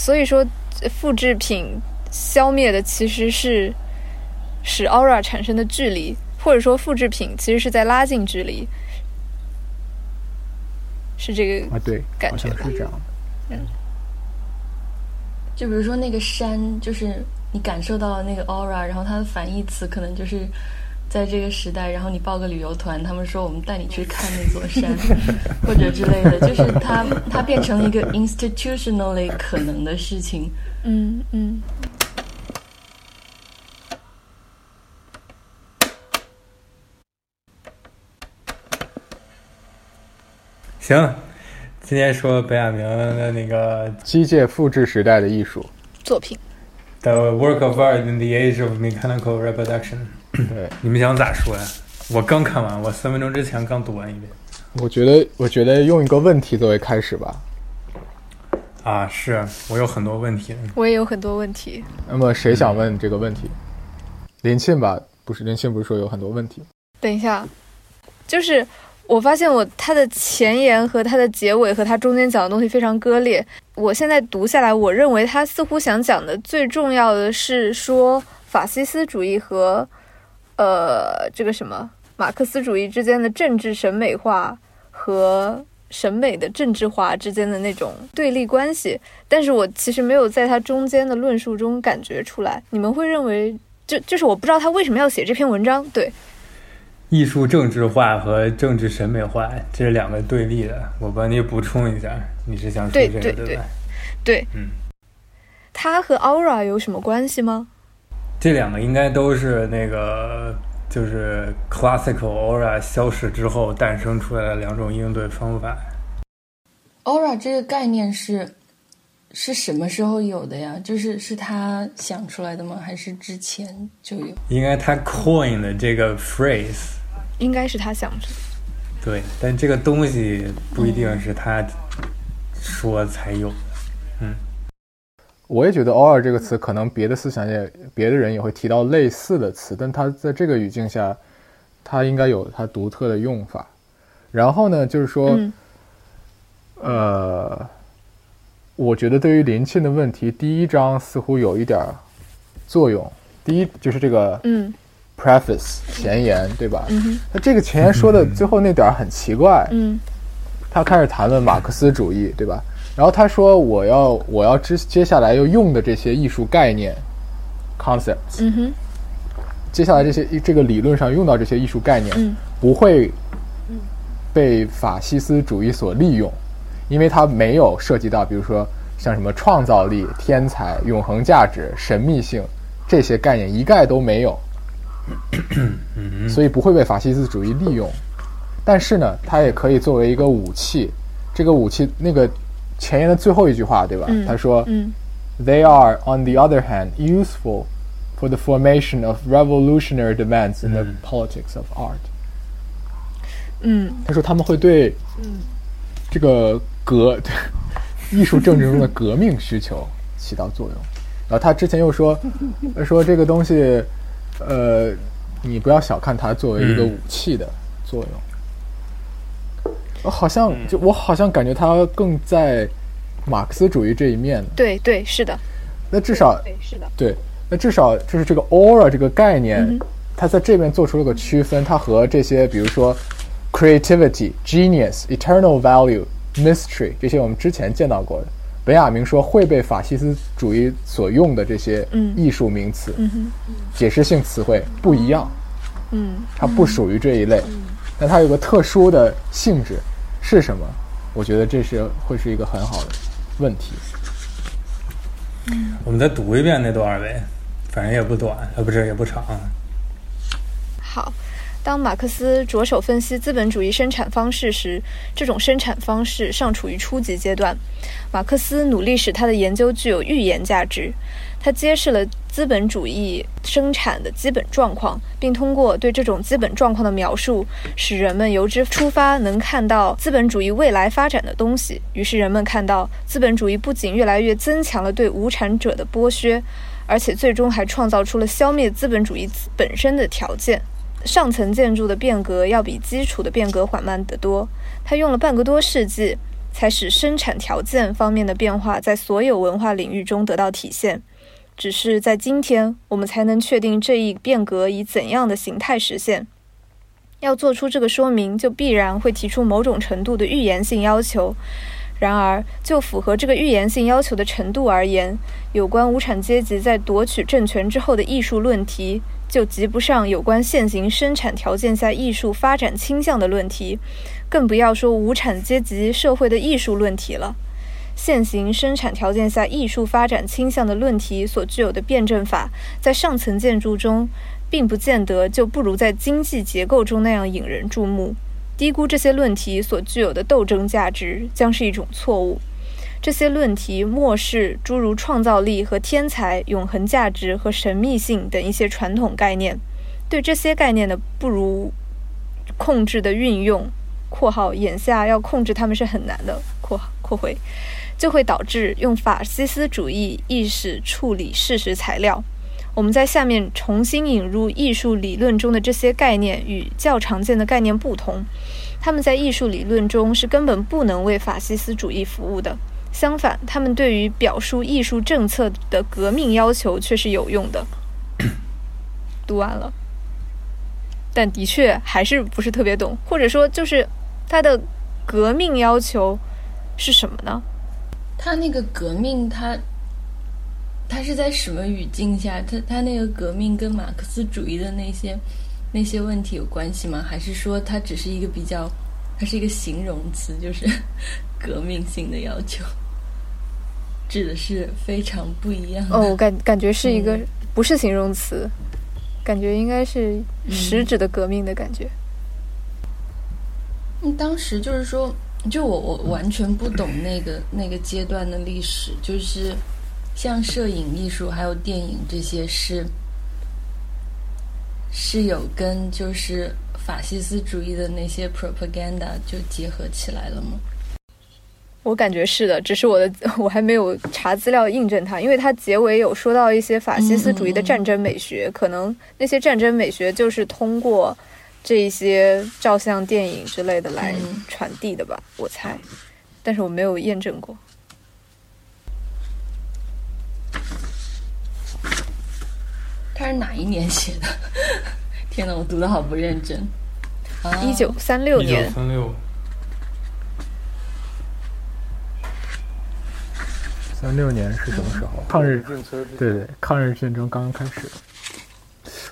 所以说，复制品消灭的其实是使 aura 产生的距离，或者说复制品其实是在拉近距离，是这个啊，对，感觉是这样的。就比如说那个山，就是你感受到那个 aura，然后它的反义词可能就是在这个时代，然后你报个旅游团，他们说我们带你去看那座山，或者之类的，就是它它变成了一个 institutionally 可能的事情。嗯嗯。行，今天说本亚明的那个机械复制时代的艺术，作品。The work of art in the age of mechanical reproduction，对你们想咋说呀？我刚看完，我三分钟之前刚读完一遍。我觉得，我觉得用一个问题作为开始吧。啊，是我有很多问题。我也有很多问题。那么谁想问这个问题？林沁吧？不是，林沁不是说有很多问题？等一下，就是我发现我它的前言和它的结尾和它中间讲的东西非常割裂。我现在读下来，我认为他似乎想讲的最重要的是说法西斯主义和呃这个什么马克思主义之间的政治审美化和审美的政治化之间的那种对立关系。但是我其实没有在他中间的论述中感觉出来。你们会认为？就就是我不知道他为什么要写这篇文章，对，艺术政治化和政治审美化，这是两个对立的。我帮你补充一下，你是想说这个对吧？对，嗯，它和 aura 有什么关系吗？这两个应该都是那个就是 classical aura 消失之后诞生出来的两种应对方法。aura 这个概念是是什么时候有的呀？就是是他想出来的吗？还是之前就有？应该他 coin 的这个 phrase，应该是他想出。对，但这个东西不一定是他说才有的。嗯，我也觉得 “aura” 这个词，可能别的思想界、别的人也会提到类似的词，但它在这个语境下，它应该有它独特的用法。然后呢，就是说，嗯呃，我觉得对于林沁的问题，第一章似乎有一点儿作用。第一就是这个嗯 preface 前言，对吧？嗯那这个前言说的最后那点儿很奇怪，嗯他开始谈论马克思主义，对吧？然后他说我要我要接接下来要用的这些艺术概念 concepts，、嗯哼接下来这些这个理论上用到这些艺术概念，嗯不会被法西斯主义所利用，因为它没有涉及到，比如说像什么创造力、天才、永恒价值、神秘性这些概念一概都没有，所以不会被法西斯主义利用。但是呢，它也可以作为一个武器。这个武器，那个前言的最后一句话，对吧？嗯他说、嗯 They are, on the other hand, useful for the formation of revolutionary demands in the politics of art. 嗯他说他们会对这个革艺术政治中的革命需求起到作用。然后他之前又说呃说这个东西，呃，你不要小看它作为一个嗯武器的作用。我好像就我好像感觉他更在马克思主义这一面。对对是的，那至少对是的，对，那至少就是这个 aura 这个概念，嗯它在这边做出了个区分，它和这些比如说 creativity、genius、eternal value、mystery 这些我们之前见到过的，本雅明说会被法西斯主义所用的这些嗯。艺术名词、嗯解释性词汇不一样，嗯。它不属于这一类，但它有个特殊的性质是什么？我觉得这是会是一个很好的问题。我们再读一遍那段儿呗，反正也不短，呃，不是也不长。好。当马克思着手分析资本主义生产方式时，这种生产方式尚处于初级阶段。马克思努力使他的研究具有预言价值。它揭示了资本主义生产的基本状况，并通过对这种基本状况的描述，使人们由之出发，能看到资本主义未来发展的东西。于是人们看到，资本主义不仅越来越增强了对无产者的剥削，而且最终还创造出了消灭资本主义本身的条件。上层建筑的变革要比基础的变革缓慢得多。它用了半个多世纪，才使生产条件方面的变化在所有文化领域中得到体现。只是在今天，我们才能确定这一变革以怎样的形态实现。要做出这个说明，就必然会提出某种程度的预言性要求。然而，就符合这个预言性要求的程度而言，有关无产阶级在夺取政权之后的艺术论题，就及不上有关现行生产条件下艺术发展倾向的论题，更不要说无产阶级社会的艺术论题了。现行生产条件下艺术发展倾向的论题所具有的辩证法，在上层建筑中，并不见得就不如在经济结构中那样引人注目。低估这些论题所具有的斗争价值，将是一种错误。这些论题漠视诸如创造力和天才、永恒价值和神秘性等一些传统概念。对这些概念的不如控制的运用（括号眼下要控制它们是很难的）（括括回），就会导致用法西斯主义意识处理事实材料。我们在下面重新引入艺术理论中的这些概念，与较常见的概念不同。他们在艺术理论中是根本不能为法西斯主义服务的。相反，他们对于表述艺术政策的革命要求却是有用的。读完了，但的确还是不是特别懂，或者说，就是他的革命要求是什么呢？他那个革命，他。他是在什么语境下？他他那个革命跟马克思主义的那些那些问题有关系吗？还是说它只是一个比较，它是一个形容词，就是革命性的要求，指的是非常不一样。哦，感感觉是一个不是形容词，感觉应该是实质的革命的感觉。嗯，当时就是说，就我我完全不懂那个 那个阶段的历史，就是。像摄影艺术还有电影这些是是有跟就是法西斯主义的那些 propaganda 就结合起来了吗？我感觉是的，只是我的 我还没有查资料印证它，因为它结尾有说到一些法西斯主义的战争美学，可能那些战争美学就是通过这一些照相、电影之类的来传递的吧，我猜，但是我没有验证过。他是哪一年写的？天呐，我读的好不认真。一九三六年。一九三六。三六年是什么时候？抗日对对，抗日战争刚刚开始。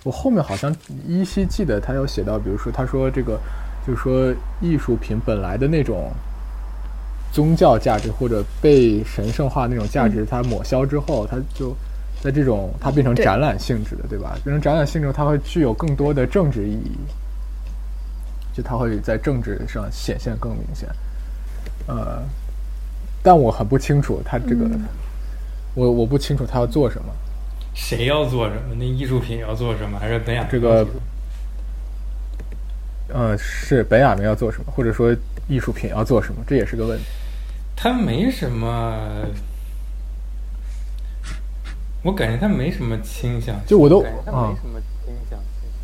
我后面好像依稀记得他有写到，比如说他说这个，就是说艺术品本来的那种宗教价值或者被神圣化那种价值，它抹消之后，它就。在这种，它变成展览性质的，对吧？变成展览性质，它会具有更多的政治意义，就它会在政治上显现更明显。呃，但我很不清楚他这个，我我不清楚他要做什么。谁要做什么？那艺术品要做什么？还是本雅这个？呃，是本雅明要做什么，或者说艺术品要做什么？这也是个问题。他没什么。我感觉他没什么倾向，就我都啊，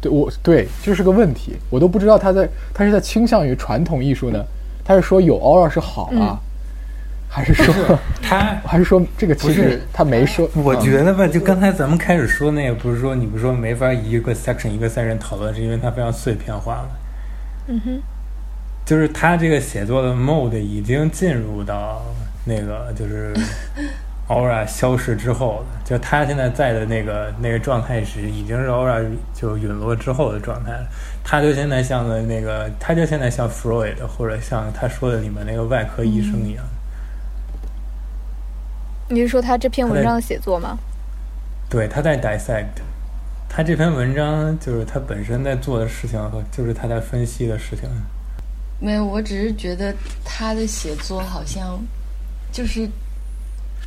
对我对，这是个问题，我都不知道他在他是在倾向于传统艺术呢，他是说有 aura 是好啊，还是说 他还是说这个其实他没说？我觉得吧，就刚才咱们开始说那个，不是说你不是说没法一个 section 一个 section 讨论，是因为它非常碎片化了。嗯哼，就是他这个写作的 mode 已经进入到那个就是。aura 消失之后了，就他现在在的那个那个状态是已经是 aura 就陨落之后的状态了。他就现在像的那个，他就现在像 Freud 或者像他说的里面那个外科医生一样。你是说他这篇文章的写作吗？对，他在 dissect。他这篇文章就是他本身在做的事情和就是他在分析的事情。没有，我只是觉得他的写作好像就是。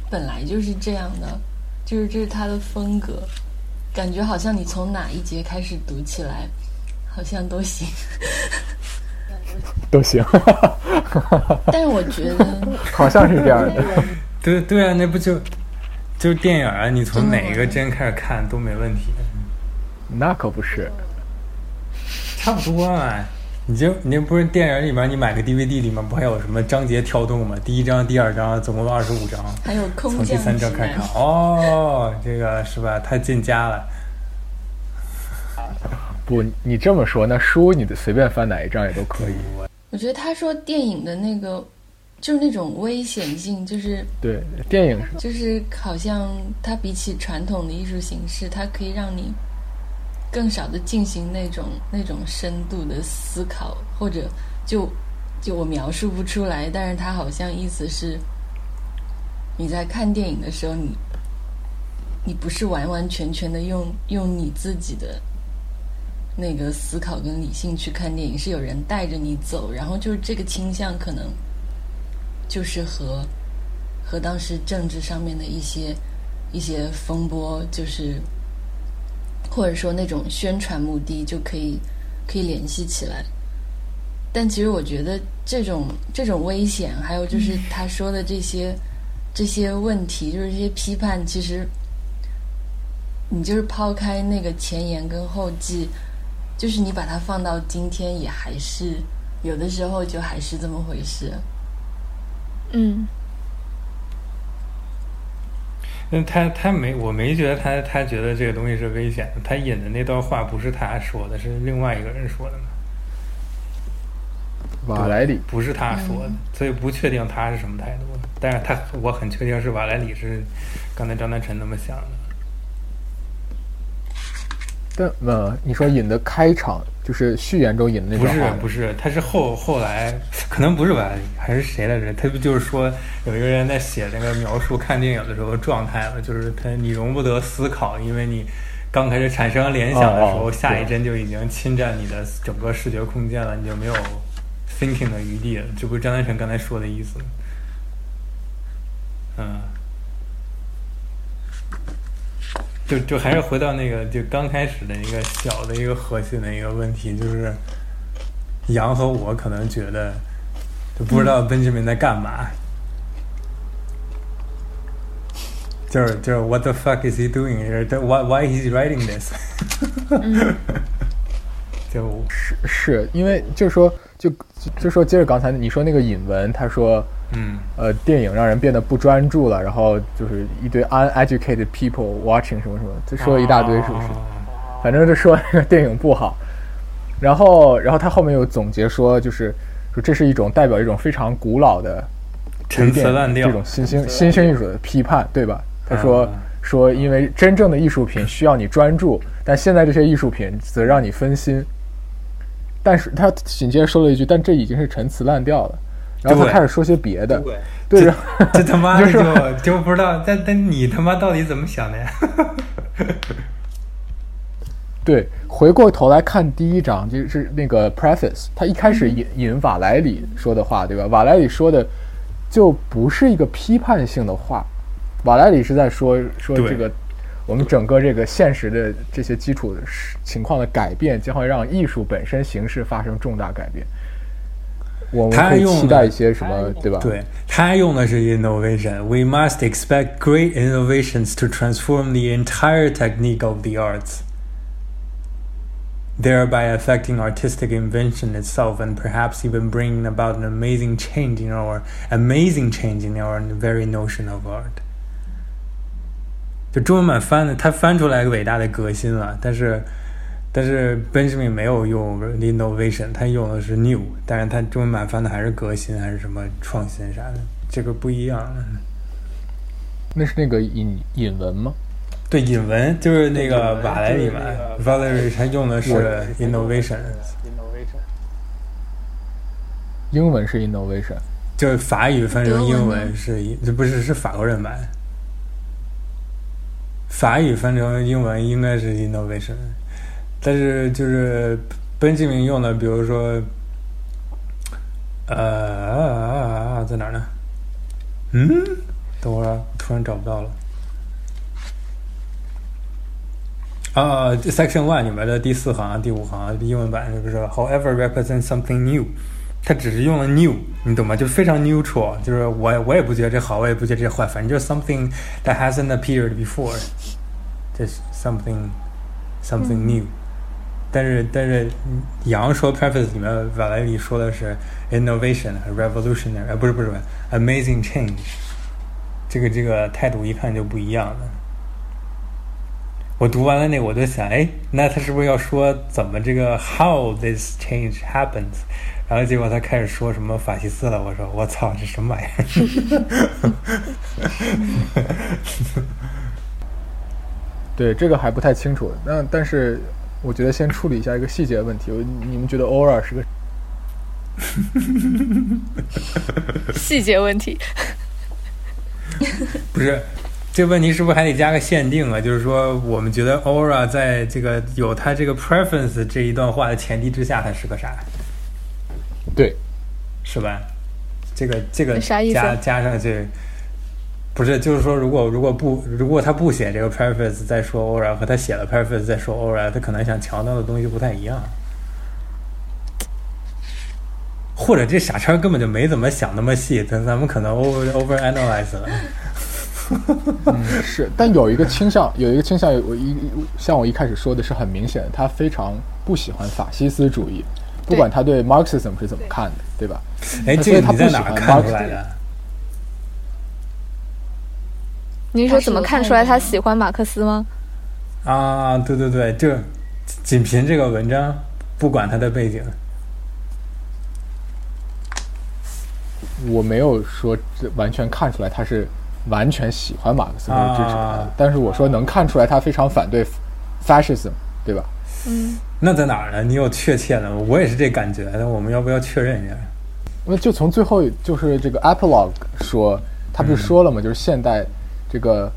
本来就是这样的，就是这是他的风格，感觉好像你从哪一节开始读起来，好像都行，都行。但是我觉得好像是这样的，对对啊，那不就就是电影啊？你从哪一个帧开始看都没问题。那可不是，差不多啊。你就你这不是电影里面你买个 DVD 里面不还有什么章节跳动吗？第一章、第二章总共二十五章，还有空从第三章开始看。哦，这个是吧？太进家了。不，你这么说，那书你随便翻哪一章也都可以。我觉得他说电影的那个就是那种危险性，就是对，电影是就是好像它比起传统的艺术形式，它可以让你更少的进行那种那种深度的思考，或者就就我描述不出来，但是它好像意思是你在看电影的时候，你你不是完完全全的用用你自己的那个思考跟理性去看电影，是有人带着你走，然后就是这个倾向可能就是和和当时政治上面的一些一些风波，就是或者说那种宣传目的就可以可以联系起来。但其实我觉得这种这种危险，还有就是他说的这些、这些问题，就是这些批判，其实你就是抛开那个前言跟后记，就是你把它放到今天，也还是有的时候就还是这么回事。嗯那他他没，我没觉得他他觉得这个东西是危险的。他引的那段话不是他说的，是另外一个人说的嘛？瓦莱里。不是他说的，所以不确定他是什么态度。但是他我很确定是瓦莱里是刚才张丹晨那么想的。但呃，你说引的开场就是序言中引的那不是不是，他是后后来可能不是吧，还是谁来着？他不就是说有一个人在写那个描述看电影的时候状态嘛，就是他你容不得思考，因为你刚开始产生联想的时候，哦哦下一帧就已经侵占你的整个视觉空间了，你就没有 thinking 的余地了。这不是张丹成刚才说的意思吗？嗯。就就还是回到那个就刚开始的一个小的一个核心的一个问题，就是杨和我可能觉得就不知道 Benjamin 在干嘛，就是就是 What the fuck is he doing here? Why why is he writing this？就是是因为就是说就就说接着刚才你说那个引文，他说嗯呃电影让人变得不专注了，然后就是一堆 uneducated people watching 什么什么，就说了一大堆是不是？哦反正就说那个电影不好，然后然后他后面又总结说，就是说这是一种代表一种非常古老的陈词滥调这种新兴新兴艺术的批判，对吧？他说、啊说，因为真正的艺术品需要你专注，但现在这些艺术品则让你分心。但是他紧接着说了一句：“但这已经是陈词滥调了。”然后他开始说些别的，对对这他妈的就就就不知道，但但你他妈到底怎么想的呀？对，回过头来看第一章，就是那个 preface，他一开始引引瓦莱里说的话，对吧？瓦莱里说的就不是一个批判性的话，瓦莱里是在说说这个我们整个这个现实的这些基础的情况的改变，将会让艺术本身形式发生重大改变。我们可以他用的期待一些什么，对吧？对他用的是 innovation。We must expect great innovations to transform the entire technique of the arts, thereby affecting artistic invention itself and perhaps even bringing about an amazing change in our amazing change in our very notion of art. 就中文版翻的，他翻出来个伟大的革新了，但是但是 Benjamin 没有用 innovation，他用的是 new，但是他中文版翻的还是革新还是什么创新啥的，这个不一样。那是那个引引文吗？对，引文就是那个瓦莱里嘛，Valerie 他用的是 innovation，英文是 innovation，就是法语翻成英文是一，这不是是法国人版。法语翻成英文应该是 “innovation”，但是就是本本杰明用的，比如说，呃，在哪呢？嗯，等会儿突然找不到了。啊，section one 里面的第四行、第五行英文版是不是 “however represents something new”？它只是用了 new，你懂吗？就非常 neutral，就是我我也不觉得这好，我也不觉得这坏，反正就是 something that hasn't appeared before，这是 something something new，、但是但是杨说 preface 里面瓦莱里说的是 innovation revolutionary，呃不是不是 amazing change，这个这个态度一看就不一样了。我读完了那，我就想，哎，那他是不是要说怎么这个 how this change happens？然后结果他开始说什么法西斯了，我说我操，这什么玩意儿？对，这个还不太清楚。那但是我觉得先处理一下一个细节问题。你们觉得 Aura 是个 细节问题？不是。这问题是不是还得加个限定啊？就是说，我们觉得 Aura 在这个有他这个 preference 这一段话的前提之下，他是个啥？对，是吧？这个这个加加上去，不是就是说，如果如果不如果他不写这个 preference 再说 Aura 和他写了 preference 再说 Aura，他可能想强调的东西不太一样，或者这傻叉根本就没怎么想那么细，咱咱们可能 over over analyze 了。嗯，是，但有一个倾向，有一个倾向，我一像我一开始说的是很明显的，他非常不喜欢法西斯主义，不管他对 Marxism 是怎么看的，对吧？哎，这个他在哪看出来的？您说怎么看出来他喜欢马克思吗？啊，对对对，就仅凭这个文章，不管他的背景，我没有说完全看出来他是。完全喜欢马克思，或者支持他，但是我说能看出来他非常反对 fascism，对吧？嗯，那在哪儿呢？你有确切的？我也是这感觉，那我们要不要确认一下？那就从最后就是这个 epilogue 说，他不是说了吗？就是现代这个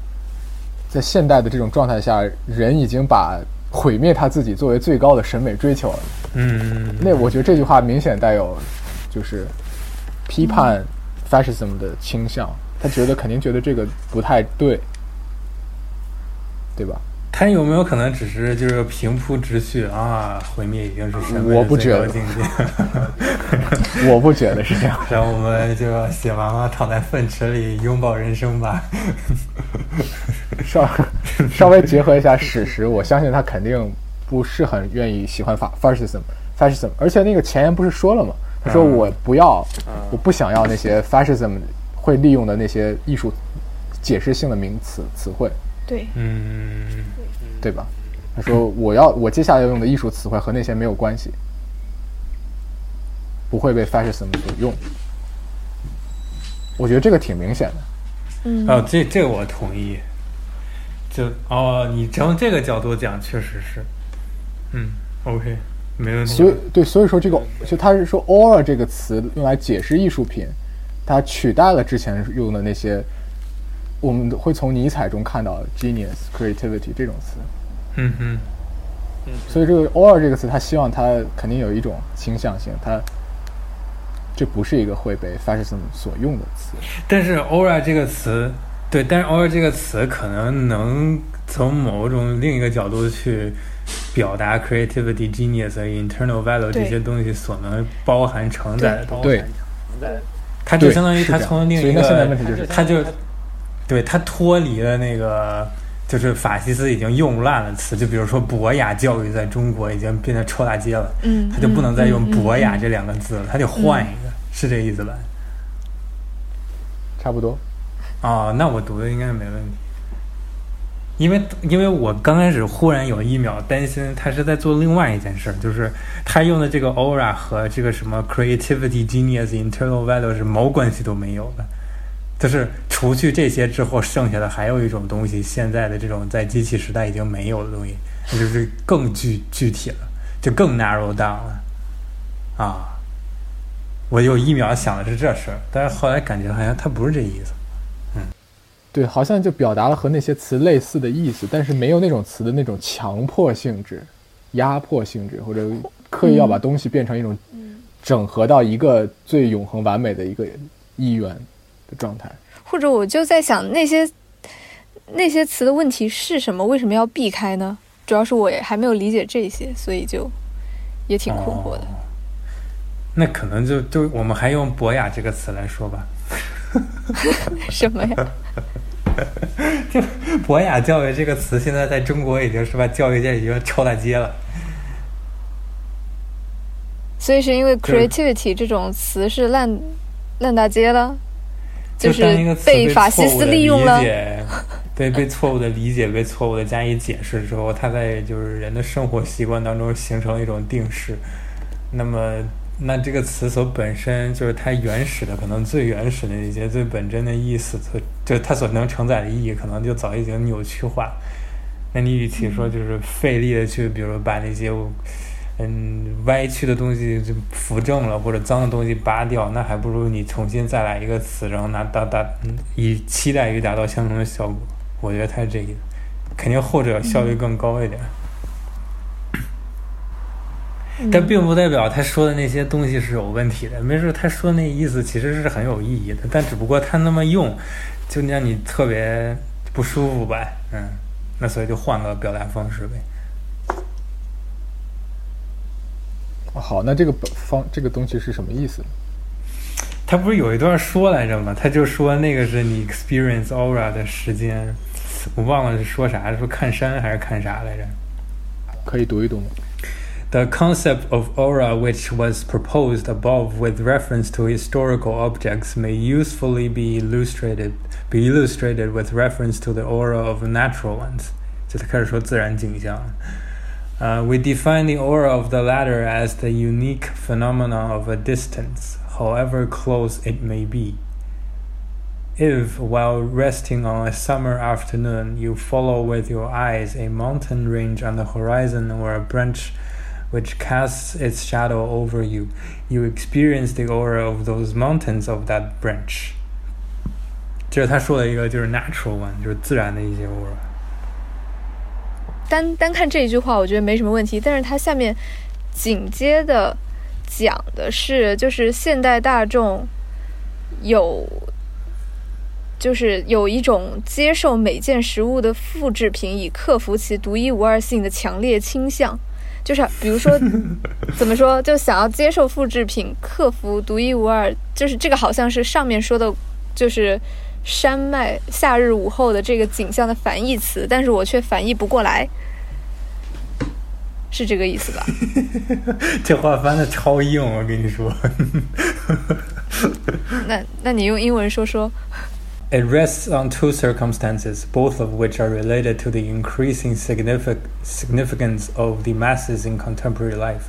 在现代的这种状态下，人已经把毁灭他自己作为最高的审美追求了。嗯，那我觉得这句话明显带有就是批判 fascism 的倾向。他觉得肯定觉得这个不太对，对吧？他有没有可能只是就是平铺直叙啊？毁灭已经是什么最高境界？我不觉得是这样。然后我们就写完了，躺在粪池里拥抱人生吧。稍稍微结合一下史实，我相信他肯定不是很愿意喜欢法 fascism，fascism。而且那个前言不是说了吗？他说我不要，我不想要那些 fascism。会利用的那些艺术解释性的名词词汇，对，嗯，对吧？他说我要我接下来要用的艺术词汇和那些没有关系，不会被 fascism 所用。我觉得这个挺明显的。嗯，哦，这这个我同意。就哦，你从这个角度讲，确实是。嗯，OK，没问题。所以对，所以说这个就他是说 aura 这个词用来解释艺术品。它取代了之前用的那些，我们会从尼采中看到 genius、creativity 这种词。嗯哼，嗯，所以这个 or 这个词，他希望它肯定有一种倾向性，它这不是一个会被 fascism 所用的词。但是 or 这个词，对，但是 or 这个词可能能从某种另一个角度去表达 creativity、genius internal value 这些东西所能包含承载的东西。对。它就相当于它从另一个，现在问题就是，它就，对他脱离了那个，就是法西斯已经用烂了词，就比如说博雅教育在中国已经变得臭大街了，嗯，他就不能再用博雅这两个字了，他得换一个，是这意思吧？差不多。哦，那我读的应该没问题。因为因为我刚开始忽然有一秒担心他是在做另外一件事，就是他用的这个 aura 和这个什么 creativity genius internal value 是毛关系都没有的，就是除去这些之后，剩下的还有一种东西，现在的这种在机器时代已经没有的东西，那就是更具具体了，就更 narrow down 了啊！我有一秒想的是这事儿，但是后来感觉好像它不是这意思。嗯对，好像就表达了和那些词类似的意思，但是没有那种词的那种强迫性质、压迫性质，或者刻意要把东西变成一种整合到一个最永恒完美的一个意愿的状态。或者我就在想，那些那些词的问题是什么？为什么要避开呢？主要是我也还没有理解这些，所以就也挺困惑的。那可能就就我们还用“博雅”这个词来说吧。什么呀？就 “，“博雅教育”这个词，现在在中国已经是吧？教育界已经超大街了。所以是因为 creativity 这种词是烂烂大街了，就是被法西斯利用了，被被错误的 理解，被错误的加以解释之后，它在就是人的生活习惯当中形成了一种定式。那么，那这个词所本身就是它原始的，可能最原始的一些最本真的意思，就它所能承载的意义，可能就早已经扭曲化。那你与其说就是费力的去，比如把那些。嗯，歪曲的东西就扶正了，或者脏的东西扒掉，那还不如你重新再来一个词，然后拿达达，以期待于达到相同的效果。我觉得他是这个，肯定后者效率更高一点。但并不代表他说的那些东西是有问题的，没事，他说那意思其实是很有意义的，但只不过他那么用，就让你特别不舒服呗。嗯，那所以就换个表达方式呗。好，那这个方这个东西是什么意思？他不是有一段说来着吗？他就说那个是你 experience aura 的时间，我忘了是说啥，说看山还是看啥来着？可以读一读吗？The concept of aura, which was proposed above with reference to historical objects, may usefully be illustrated be illustrated with reference to the aura of natural ones。就他开始说自然景象。 Uh, we define the aura of the latter as the unique phenomenon of a distance, however close it may be. If, while resting on a summer afternoon, you follow with your eyes a mountain range on the horizon or a branch which casts its shadow over you, you experience the aura of those mountains of that branch. 这是他说的一个就是 natural one，就是自然的一些 aura。 单单看这一句话，我觉得没什么问题。但是它下面紧接的讲的是，就是现代大众有，就是有一种接受每件食物的复制品，以克服其独一无二性的强烈倾向。就是比如说，怎么说，就想要接受复制品，克服独一无二。就是这个好像是上面说的，就是山脉夏日午后的这个景象的反义词，但是我却反义不过来。是这个意思吧？这话翻的超硬，我跟你说。那那你用英文说说。It rests on two circumstances, both of which are related to the increasing signific significance of the masses in contemporary life.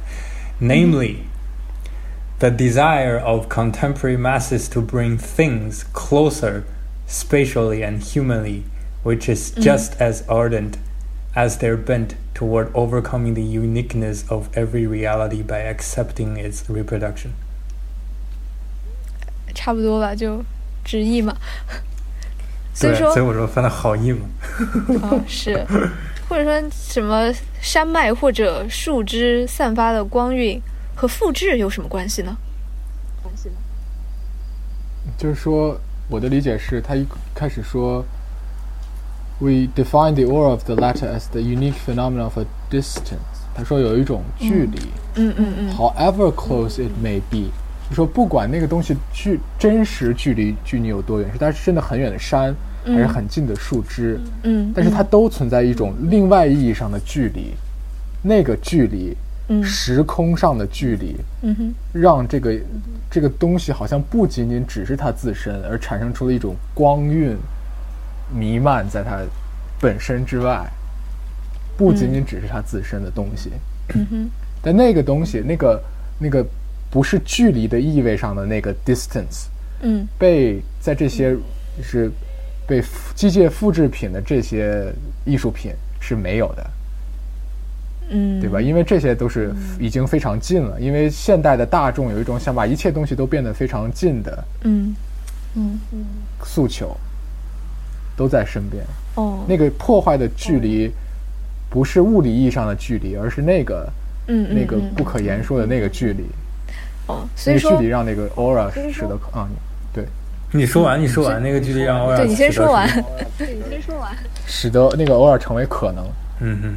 Namely, the desire of contemporary masses to bring things closer spatially and humanly, which is just as ardent as their bent toward overcoming the uniqueness of every reality by accepting its reproduction。差不多吧，就直译嘛。所以说，所以我说翻的好译嘛。哦，是，或者说什么山脉或者树枝散发的光晕和复制有什么关系呢？关系呢？就是说， 我的理解是他一开始说。We define the aura of the latter as the unique phenomenon of a distance。他说有一种距离，嗯嗯嗯，however close it may be，就说不管那个东西距真实距离距你有多远，是它是真的很远的山，还是很近的树枝，嗯，但是它都存在一种另外意义上的距离，那个距离，嗯，时空上的距离，嗯哼，让这个这个东西好像不仅仅只是它自身，而产生出了一种光晕。弥漫在它本身之外，不仅仅只是它自身的东西。嗯哼。但那个东西，那个那个不是距离的意味上的那个 distance，嗯，被在这些就是被机械复制品的这些艺术品是没有的。嗯，对吧？因为这些都是已经非常近了。因为现代的大众有一种想把一切东西都变得非常近的，嗯嗯嗯诉求。都在身边。哦，那个破坏的距离，不是物理意义上的距离，而是那个，嗯那个不可言说的那个距离。哦，所以说，距离让那个 aura 使得啊，对，你说完，你说完，那个距离让 aura 对你先说完，对你先说完，使得那个 aura 成为可能。嗯嗯。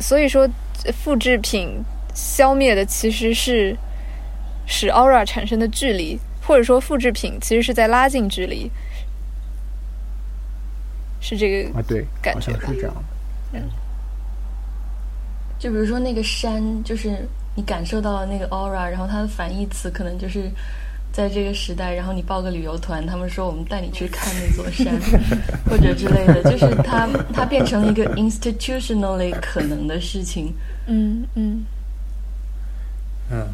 所以说，复制品消灭的其实是使 aura 产生的距离，或者说复制品其实是在拉近距离。是这个啊，对，感觉是这样的。嗯，就比如说那个山，就是你感受到了那个 aura，然后它的反义词可能就是在这个时代，然后你报个旅游团，他们说我们带你去看那座山，或者之类的，就是它它变成了一个 institutionally 可能的事情。嗯嗯嗯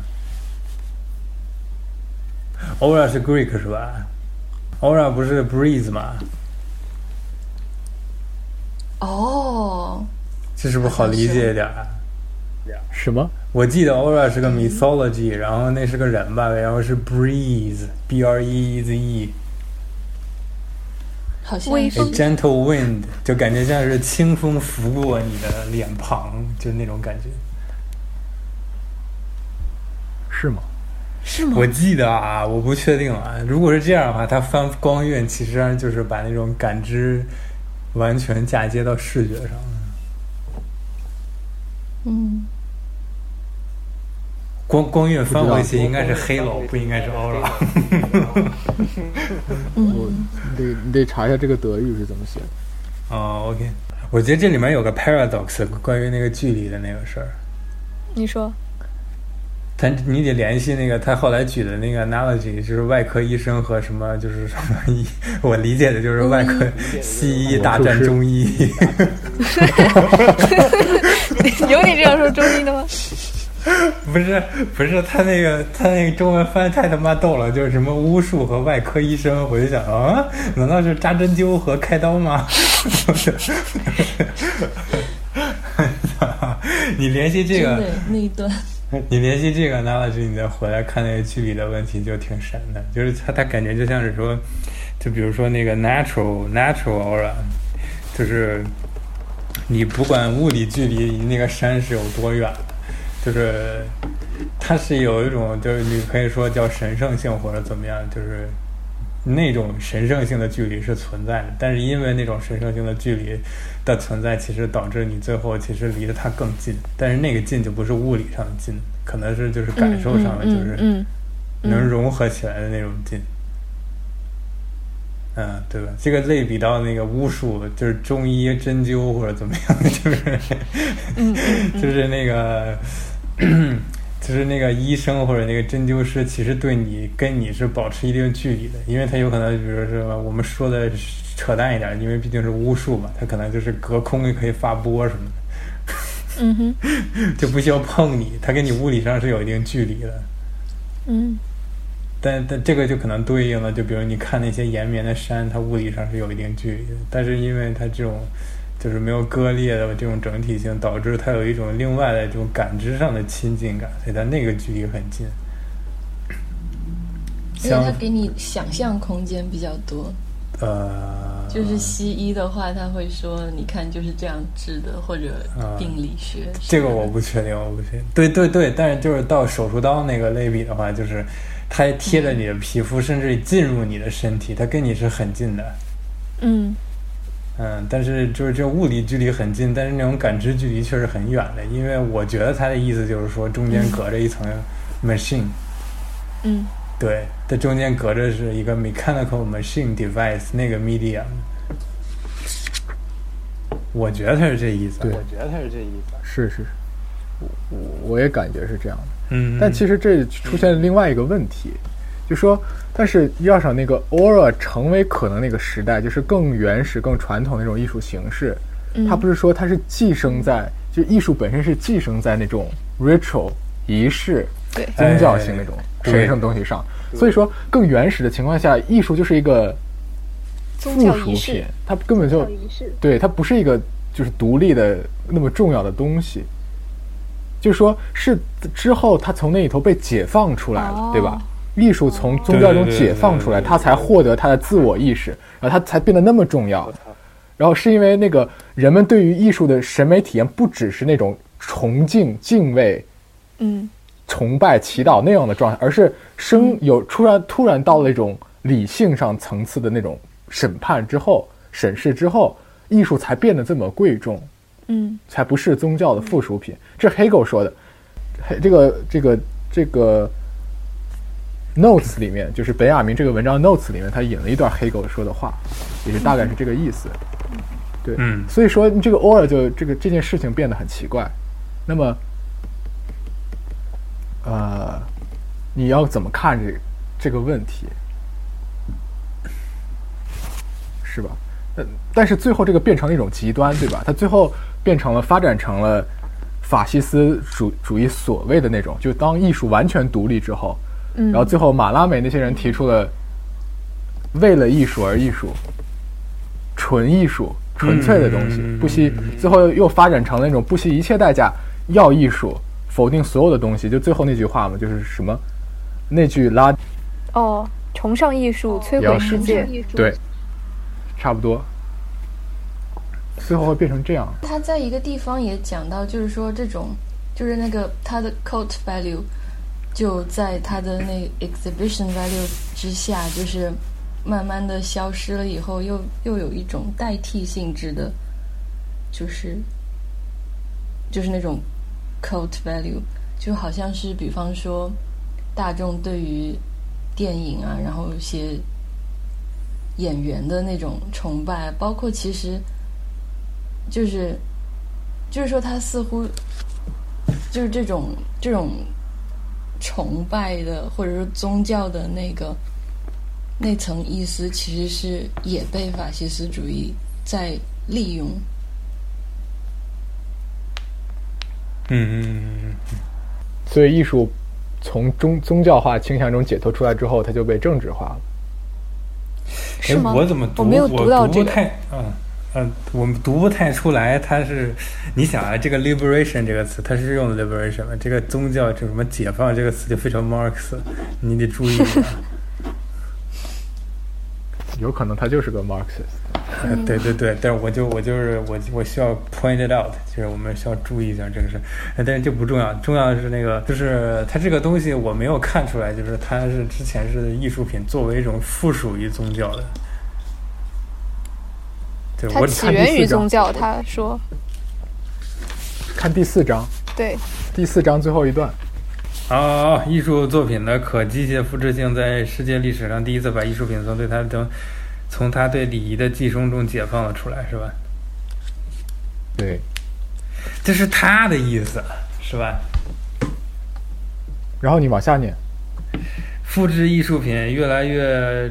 ，aura 是 Greek 是吧？aura 不是 breeze 吗？哦，这是不是好理解一点啊？什么？我记得 aura 是个 mythology，然后那是个人吧，然后是 breeze，b r e e z e，好像微 a gentle wind，就感觉像是清风拂过你的脸庞，就是那种感觉。是吗？是吗？我记得啊，我不确定啊。如果是这样的话，它翻光晕其实上就是把那种感知完全嫁接到视觉上。嗯，光光晕翻回去应该是 halo，不应该是 aura。我你得你得查一下这个德语是怎么写的。哦，OK，我觉得这里面有个 paradox，关于那个距离的那个事儿。你说他你得联系那个他后来举的那个 analogy，就是外科医生和什么，就是什么医，我理解的就是外科西医大战中医。有你这样说中医的吗？不 是不是，他那个他那个中文翻太他妈逗了，就是什么巫术和外科医生，我就想啊，难道是扎针灸和开刀吗？你联系这个，那一段，你联系这个 analogy，你再回来看那个距离的问题就挺神的，就是他他感觉就像是说，就比如说那个 natural natural aura，就是你不管物理距离离那个山是有多远，就是它是有一种就是你可以说叫神圣性或者怎么样，就是那种神圣性的距离是存在的，但是因为那种神圣性的距离的存在，其实导致你最后其实离得它更近，但是那个近就不是物理上的近，可能是就是感受上的，就是嗯能融合起来的那种近。嗯，对吧？这个类比到那个巫术，就是中医针灸或者怎么样，就是，嗯 就是那个，就是那个医生或者那个针灸师，其实对你跟你是保持一定距离的，因为他有可能，比如说我们说的扯淡一点，因为毕竟是巫术嘛，他可能就是隔空也可以发波什么的，嗯哼就不需要碰你，他跟你物理上是有一定距离的。嗯但但这个就可能对应了，就比如你看那些延绵的山，它物理上是有一定距离的，但是因为它这种就是没有割裂的这种整体性，导致它有一种另外的这种感知上的亲近感，所以它那个距离很近。因为它给你想象空间比较多。呃，就是西医的话，他会说，你看就是这样治的，或者啊病理学。这个我不确定，我不确定。对对对，但是就是到手术刀那个类比的话，就是它贴着你的皮肤，甚至进入你的身体，它跟你是很近的。嗯嗯，但是就是这物理距离很近，但是那种感知距离却是很远的。因为我觉得他的意思就是说，中间隔着一层 machine，、嗯对，它中间隔着是一个 mechanical machine device 那个 medium。我觉得他是这意思。对我觉得他是这意思。是是是，我我我也感觉是这样的。嗯，但其实这出现了另外一个问题，就说，但是要想那个 aura 成为可能那个时代，就是更原始、更传统的那种艺术形式，嗯它不是说它是寄生在，就艺术本身是寄生在那种 ritual 仪式、对宗教性那种神圣东西上。所以说，更原始的情况下，艺术就是一个附属品，它根本就对，它不是一个就是独立的那么重要的东西。就是说，是之后它从那里头被解放出来了，哦对吧？艺术从宗教中解放出来，对对对它才获得他的自我意识，然后他才变得那么重要。然后是因为那个人们对于艺术的审美体验不只是那种崇敬、敬畏、嗯崇拜、祈祷那样的状态，而是生有突然突然到了一种理性上层次的那种审判之后、审视之后，艺术才变得这么贵重，嗯才不是宗教的附属品。这是 Hegel 说的，黑这个这个这个 notes 里面，就是本雅明这个文章 notes 里面，他引了一段 Hegel 说的话，也是大概是这个意思。对，嗯所以说这个 aura 就这个这件事情变得很奇怪。那么，呃，你要怎么看这这个问题，是吧？呃，但是最后这个变成了一种极端，对吧？它最后变成了发展成了法西斯主主义所谓的那种，就当艺术完全独立之后，嗯，然后最后马拉美那些人提出了为了艺术而艺术，纯艺术、纯粹的东西，嗯不惜最后又发展成了那种不惜一切代价要艺术，否定所有的东西。就最后那句话嘛，就是什么那句拉哦，崇尚艺术，摧毁世界。对，差不多，最后会变成这样。他在一个地方也讲到，就是说这种，就是那个他的 cult value 就在他的那 exhibition value 之下，就是慢慢的消失了以后，又又有一种代替性质的，就是就是那种 cult value，就好像是比方说大众对于电影啊，然后一些演员的那种崇拜，包括其实就是就是说，他似乎就是这种这种崇拜的，或者说宗教的那个那层意思，其实是也被法西斯主义在利用。嗯嗯嗯嗯所以艺术从宗宗教化倾向中解脱出来之后，它就被政治化了。是吗？我怎么读？我没有读到这个。不太，嗯嗯，我们读不太出来。它是，你想啊，这个 liberation 这个词，它是用的 liberation 吗？这个宗教就什么解放这个词就非常 Marx，你得注意啊。有可能他就是个 Marxist。呃对对对，但是我就我就是我我需要 point it out，就是我们需要注意一下这个事，呃但是这不重要，重要的是那个就是它这个东西我没有看出来，就是它是之前是艺术品作为一种附属于宗教的，对它我起源于宗教，他说，看第四章，对，第四章最后一段，啊，艺术作品的可机械复制性在世界历史上第一次把艺术品从对它的从它对礼仪的寄生中解放了出来，是吧？对，这是他的意思，是吧？然后你往下念，复制艺术品越来越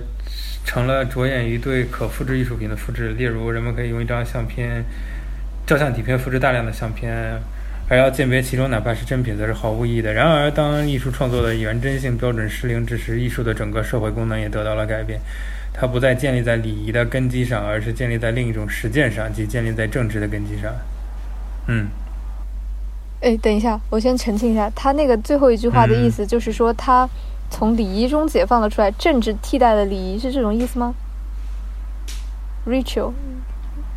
成了着眼于对可复制艺术品的复制，例如人们可以用一张相片、照相底片复制大量的相片，而要鉴别其中哪怕是真品，则是毫无意义的。然而，当艺术创作的原真性标准失灵之时，艺术的整个社会功能也得到了改变。它不再建立在礼仪的根基上，而是建立在另一种实践上，即建立在政治的根基上。嗯，哎，等一下，我先澄清一下，他那个最后一句话的意思就是说，他从礼仪中解放了出来，政治替代了礼仪，是这种意思吗？ritual，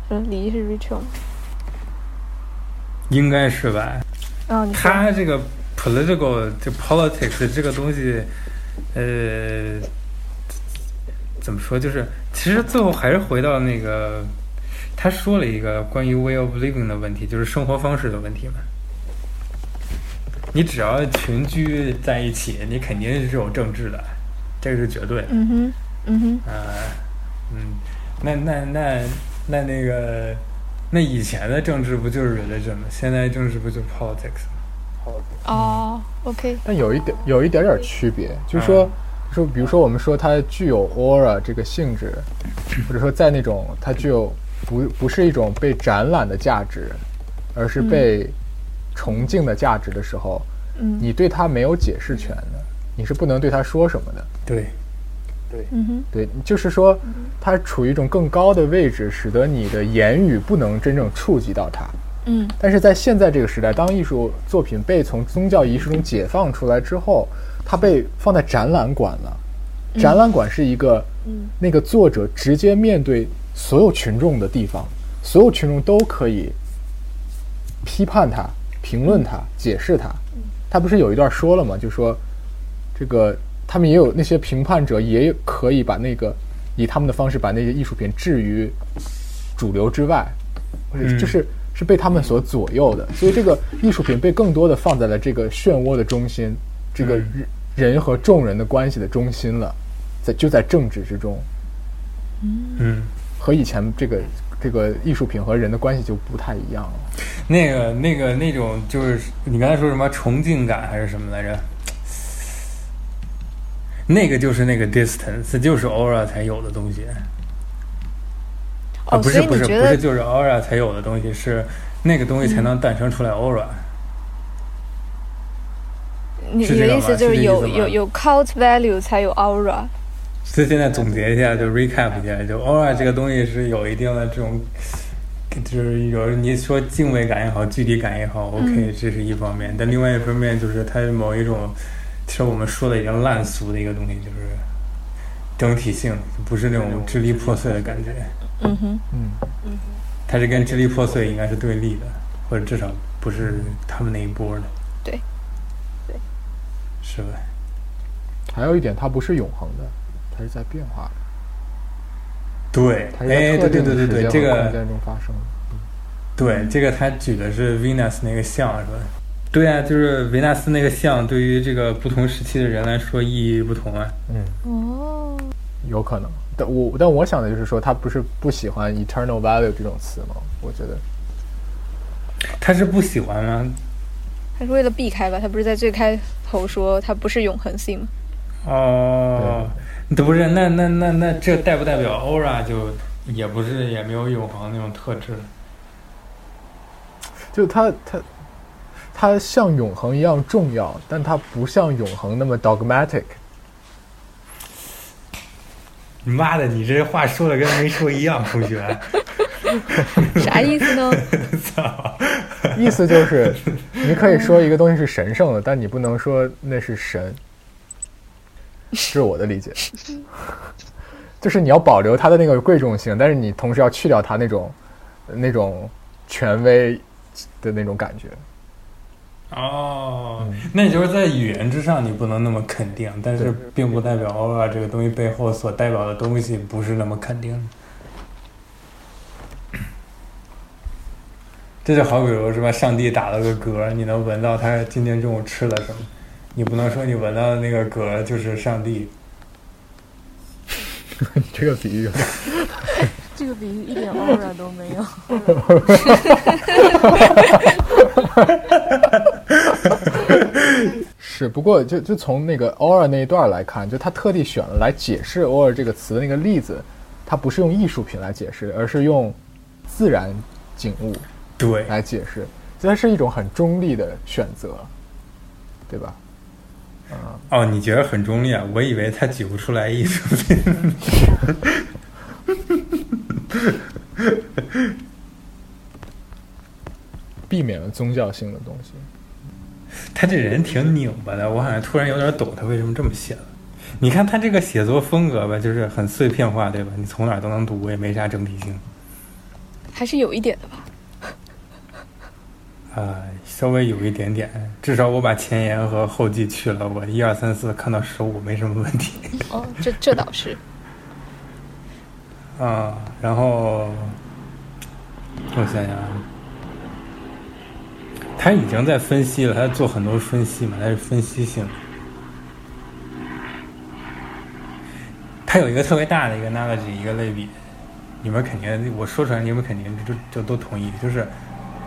嗯，礼仪是 ritual 吗。应该是吧。哦，他这个 political 就 politics 这个东西，呃，怎么说？就是其实最后还是回到那个，他说了一个关于 way of living 的问题，就是生活方式的问题嘛。你只要群居在一起，你肯定是有政治的，这个是绝对的。嗯哼，嗯哼，啊，嗯，那那那那那个，那以前的政治不就是 religion 吗？现在政治不就是 politics 吗？哦，OK，但有一点有一点点区别，就是说，嗯说比如说我们说它具有 aura 这个性质，或者说在那种它具有不不是一种被展览的价值，而是被崇敬的价值的时候，嗯。你对他没有解释权的，你是不能对他说什么的。对，嗯哼，对，就是说，它处于一种更高的位置，使得你的言语不能真正触及到它。嗯。但是在现在这个时代，当艺术作品被从宗教仪式中解放出来之后，它被放在展览馆了。展览馆是一个，嗯。那个作者直接面对所有群众的地方，所有群众都可以批判他、评论他、解释他。他不是有一段说了吗？就说这个他们也有那些评判者，也可以把那个以他们的方式把那些艺术品置于主流之外，或者嗯就是是被他们所左右的。所以这个艺术品被更多的放在了这个漩涡的中心，这个人和众人的关系的中心了，在就在政治之中。嗯和以前这个这个艺术品和人的关系就不太一样了。那个、那个、那种，就是你刚才说什么崇敬感还是什么来着？那个就是那个 distance，就是 aura 才有的东西。啊，哦，不是不是不是，就是 aura 才有的东西，是那个东西才能诞生出来 aura。你的意思就是有有有 cult value 才有 aura？所以现在总结一下，就 recap 一下，就 aura 这个东西是有一定的这种，就是有你说敬畏感也好，距离感也好，OK，、这是一方面。但另外一方面就是它某一种，其实我们说的已经烂俗的一个东西，就是整体性，不是那种支离破碎的感觉。嗯哼，嗯，它是跟支离破碎应该是对立的，或者至少不是他们那一波的。对，对，是吧？还有一点，它不是永恒的，它是在变化的，对，它是在哎，特对对对对对，定的时间这个和空间中发生的。对，这个他举的是 Venus 那个像是吧？对啊，就是维纳斯那个像，对于这个不同时期的人来说意义不同啊。嗯，哦，有可能。但我但我想的就是说，他不是不喜欢 eternal value 这种词吗？我觉得他是不喜欢吗？他是为了避开吧？他不是在最开头说他不是永恒性吗？哦，不是，那那那那这代不代表 aura 就也不是也没有永恒那种特质？就它它它像永恒一样重要，但它不像永恒那么 dogmatic。你妈的，你这话说的跟没说一样，同学。啥意思呢？操！意思就是，你可以说一个东西是神圣的，但你不能说那是神。这是我的理解，就是你要保留它的那个贵重性，但是你同时要去掉它那种那种权威的那种感觉。哦，那也就是在语言之上你不能那么肯定，但是并不代表 aura 这个东西背后所代表的东西不是那么肯定的。这就好比如是吧，上帝打了个嗝，你能闻到他今天中午吃了什么，你不能说你闻到的那个嗝就是上帝。你 这个比喻 这个比喻一点 aura 都没有。是，不过就就从那个 aura 那一段来看，就他特地选了来解释 aura 这个词的那个例子，他不是用艺术品来解释，而是用自然景物对，来解释，这是一种很中立的选择，对吧？哦，你觉得很中立啊？我以为他举不出来艺术品。避免了宗教性的东西。他这人挺拧巴的，我好像突然有点懂他为什么这么写了。你看他这个写作风格吧，就是很碎片化，对吧？你从哪儿都能读，也没啥整体性。还是有一点的吧？啊、稍微有一点点，至少我把前言和后记去了，我一二三四看到十五没什么问题。哦，这这倒是。啊，然后我想想啊，他已经在分析了，他做很多分析嘛，他是分析性。他有一个特别大的一个 analogy，一个类比，你们肯定我说出来，你们肯定就就都同意，就是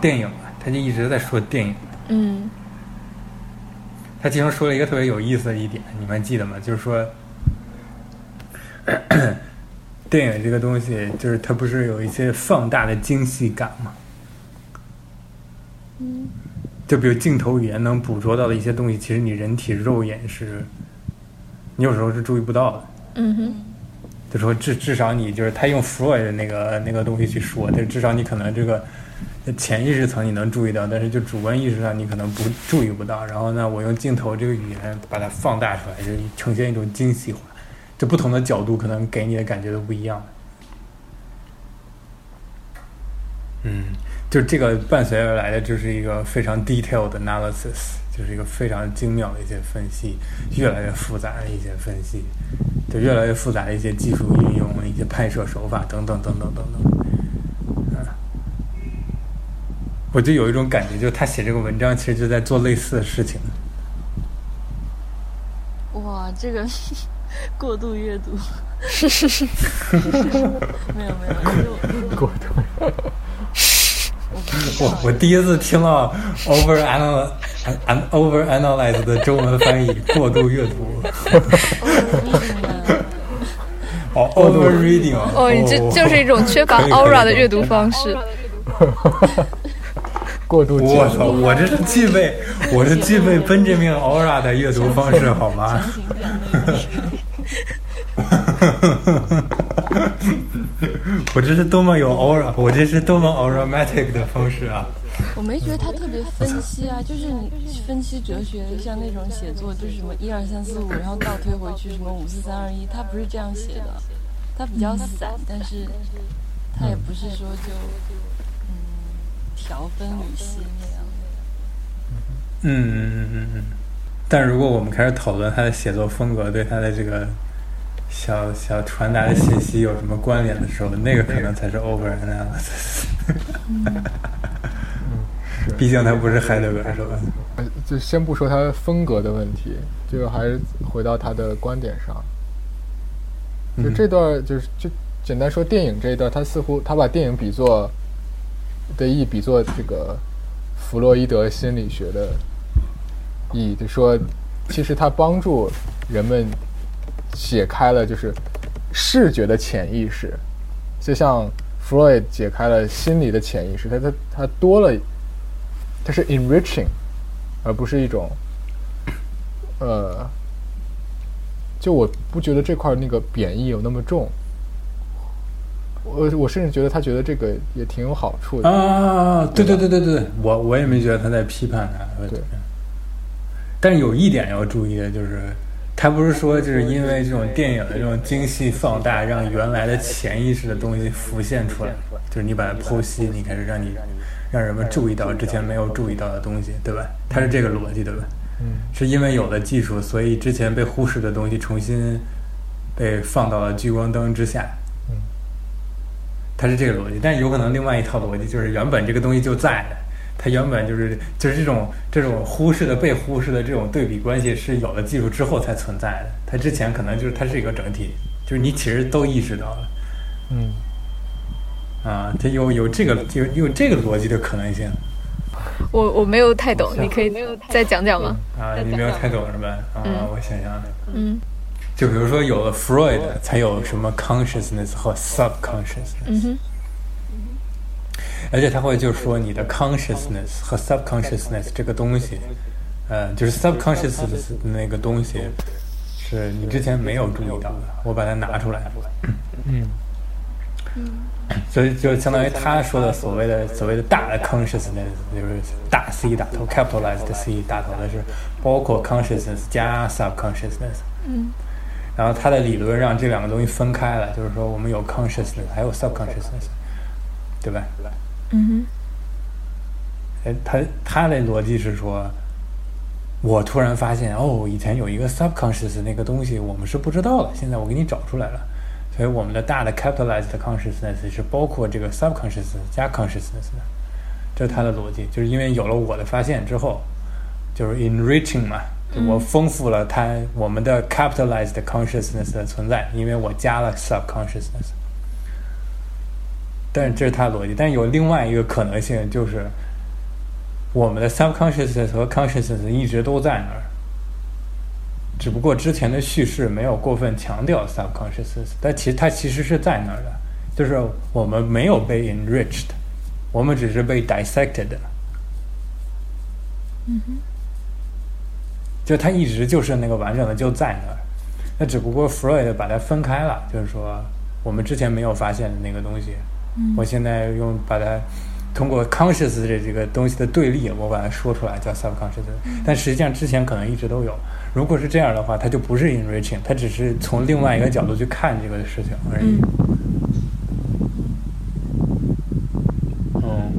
电影嘛，他就一直在说电影。嗯他其中说了一个特别有意思的一点，你们还记得吗？就是说，电影这个东西，就是它不是有一些放大的精细感吗？嗯就比如镜头语言能捕捉到的一些东西，其实你人体肉眼是，你有时候是注意不到的。嗯哼就说至至少你就是他用 Freud 的那个那个东西去说，就至少你可能这个潜意识层你能注意到，但是就主观意识上你可能不注意不到。然后呢，我用镜头这个语言把它放大出来，就呈现一种精细化，就不同的角度可能给你的感觉都不一样。嗯，就这个伴随而来的就是一个非常 detailed analysis，就是一个非常精妙的一些分析，越来越复杂的一些分析，就越来越复杂的一些技术运用、一些拍摄手法等等等等等等。嗯，我就有一种感觉，就是他写这个文章其实就在做类似的事情。哇，这个 过度阅读。没 有没有，过度。我我第一次听到 over analyze over analyze 的中文翻译，过度阅读。哦，over reading。哦，你这就是一种缺乏 aura 的阅读方式。我操！我这是具备，我是具备 Benjamin aura 的阅读方式，好吗？我这是多么有 aura，我这是多么 aromatic 的方式啊！我没觉得他特别分析啊，就是你分析哲学，像那种写作，就是什么一二三四五，然后倒推回去什么五四三二一，他不是这样写的，他比较散，但是他也不是说就嗯条分缕析那样嗯嗯嗯嗯嗯。但如果我们开始讨论他的写作风格对他的这个。小小传达的信息有什么关联的时候，那个可能才是 over analysis。嗯，毕竟他不是海德格尔，是吧？就先不说他风格的问题，就还是回到他的观点上。就这段，就是就简单说电影这一段，他似乎他把电影比作的意比作这个弗洛伊德心理学的意义，就说其实它帮助人们。解开了就是视觉的潜意识，就像 Freud 解开了心理的潜意识，它它它多了，它是 enriching，而不是一种，呃，就我不觉得这块那个贬义有那么重，我我甚至觉得他觉得这个也挺有好处的啊，对对对对对，我我也没觉得他在批判他，对，但是有一点要注意的就是。他不是说，就是因为这种电影的这种精细放大，让原来的潜意识的东西浮现出来，就是你把它剖析，你开始让你让人们注意到之前没有注意到的东西，对吧？他是这个逻辑，对吧？嗯，是因为有了技术，所以之前被忽视的东西重新被放到了聚光灯之下。嗯，它是这个逻辑，但有可能另外一套逻辑就是原本这个东西就在的。它原本就是就是这种这种忽视的被忽视的这种对比关系是有了技术之后才存在的。它之前可能就是它是一个整体，就是你其实都意识到了。嗯。啊，它有有这个有有这个逻辑的可能性。我我没有太懂，你可以再讲讲吗？啊，你没有太懂是吧？啊，我想想。嗯。就比如说有了 Freud 才有什么 consciousness 和 subconsciousness。嗯哼。而且他会就是说，你的 consciousness 和 subconsciousness 这个东西，呃，就是 subconsciousness 那个东西，是你之前没有注意到的。我把它拿出来。嗯。所以就相当于他说的所谓的所谓的大的 consciousness，就是大 C 打头 capitalized C 打头的是包括 consciousness 加 subconsciousness。嗯。然后他的理论让这两个东西分开了，就是说我们有 consciousness，还有 subconsciousness，对吧？嗯哼，哎，他他的逻辑是说，我突然发现哦，以前有一个 subconscious 那个东西，我们是不知道的，现在我给你找出来了。所以我们的大的 capitalized consciousness 是包括这个 subconscious 加 consciousness 的，这是他的逻辑。就是因为有了我的发现之后，就是 enriching 嘛，我丰富了它我们的 capitalized consciousness 的存在，因为我加了 subconsciousness。但是这是他逻辑，但有另外一个可能性，就是我们的 subconsciousness 和 consciousness 一直都在那儿，只不过之前的叙事没有过分强调 subconsciousness，但其实它其实是在那儿的，就是我们没有被 enriched，我们只是被 dissected。嗯哼，就它一直就是那个完整的就在那儿，那只不过 Freud 把它分开了，就是说我们之前没有发现的那个东西。我现在用把它通过 conscious 这这个东西的对立，我把它说出来叫 subconscious，但实际上之前可能一直都有。如果是这样的话，它就不是 enriching，它只是从另外一个角度去看这个事情而已。嗯，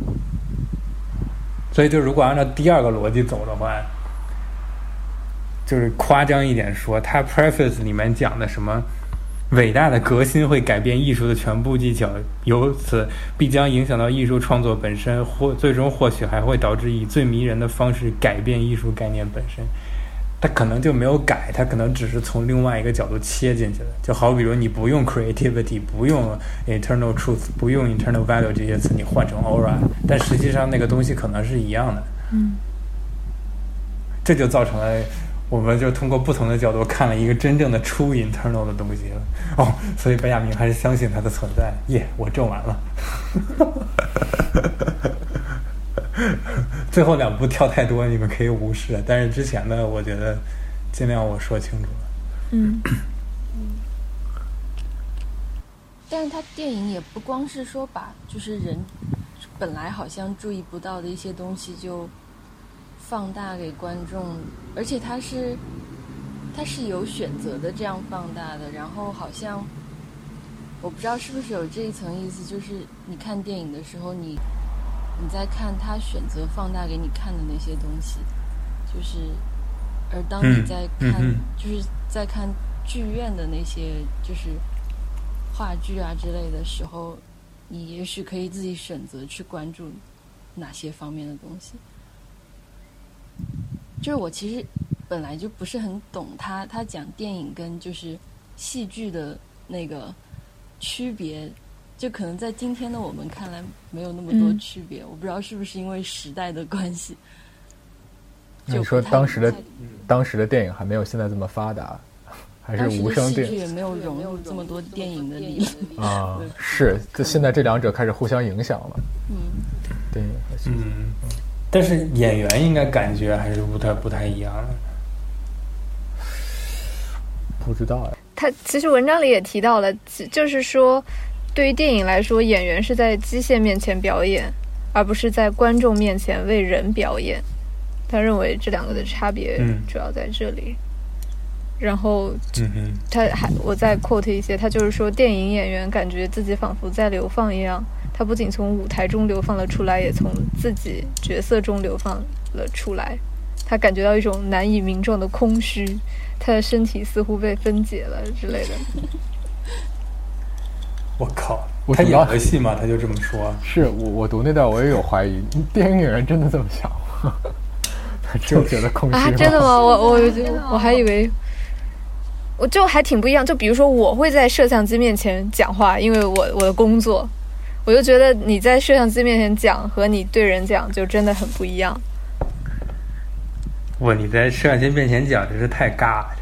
所以就如果按照第二个逻辑走的话，就是夸张一点说，它 preface 里面讲的什么？伟大的革新会改变艺术的全部技巧，由此必将影响到艺术创作本身，或最终或许还会导致以最迷人的方式改变艺术概念本身。他可能就没有改，他可能只是从另外一个角度切进去的。就好比如你不用 creativity，不用 internal truth，不用 internal value 这些词，你换成 aura，但实际上那个东西可能是一样的。嗯，这就造成了，我们就通过不同的角度看了一个真正的 true internal 的东西了。哦，所以白亚明还是相信它的存在。耶，我证完了。最后两步跳太多，你们可以无视。但是之前的，我觉得尽量我说清楚了。嗯，但是他电影也不光是说把就是人本来好像注意不到的一些东西就放大给观众，而且它是它是有选择的这样放大的。然后好像我不知道是不是有这一层意思，就是你看电影的时候你。你在看他选择放大给你看的那些东西，就是，而当你在看，就是在看剧院的那些就是话剧啊之类的时候，你也许可以自己选择去关注哪些方面的东西。就是我其实本来就不是很懂他，他讲电影跟就是戏剧的那个区别。就可能在今天的我们看来没有那么多区别，我不知道是不是因为时代的关系。你说当时的当时的电影还没有现在这么发达，还是无声电影也没有融入这么多电影的里啊？是，这现在这两者开始互相影响了。嗯，电影和戏剧，嗯，但是演员应该感觉还是不太不太一样的。不知道呀。他其实文章里也提到了，就是说。对于电影来说，演员是在机械面前表演，而不是在观众面前为人表演。他认为这两个的差别主要在这里。然后，他还我再 quote 一些，他就是说，电影演员感觉自己仿佛在流放一样，他不仅从舞台中流放了出来，也从自己角色中流放了出来。他感觉到一种难以名状的空虚，他的身体似乎被分解了之类的。我靠！他演了戏吗，他就这么说。是我我读那段我也有怀疑，电影演员真的这么想吗？就觉得空虚啊？真的吗？我我我还以为，我就还挺不一样。就比如说，我会在摄像机面前讲话，因为我我的工作，我就觉得你在摄像机面前讲和你对人讲就真的很不一样。哇！你在摄像机面前讲真是太尬了。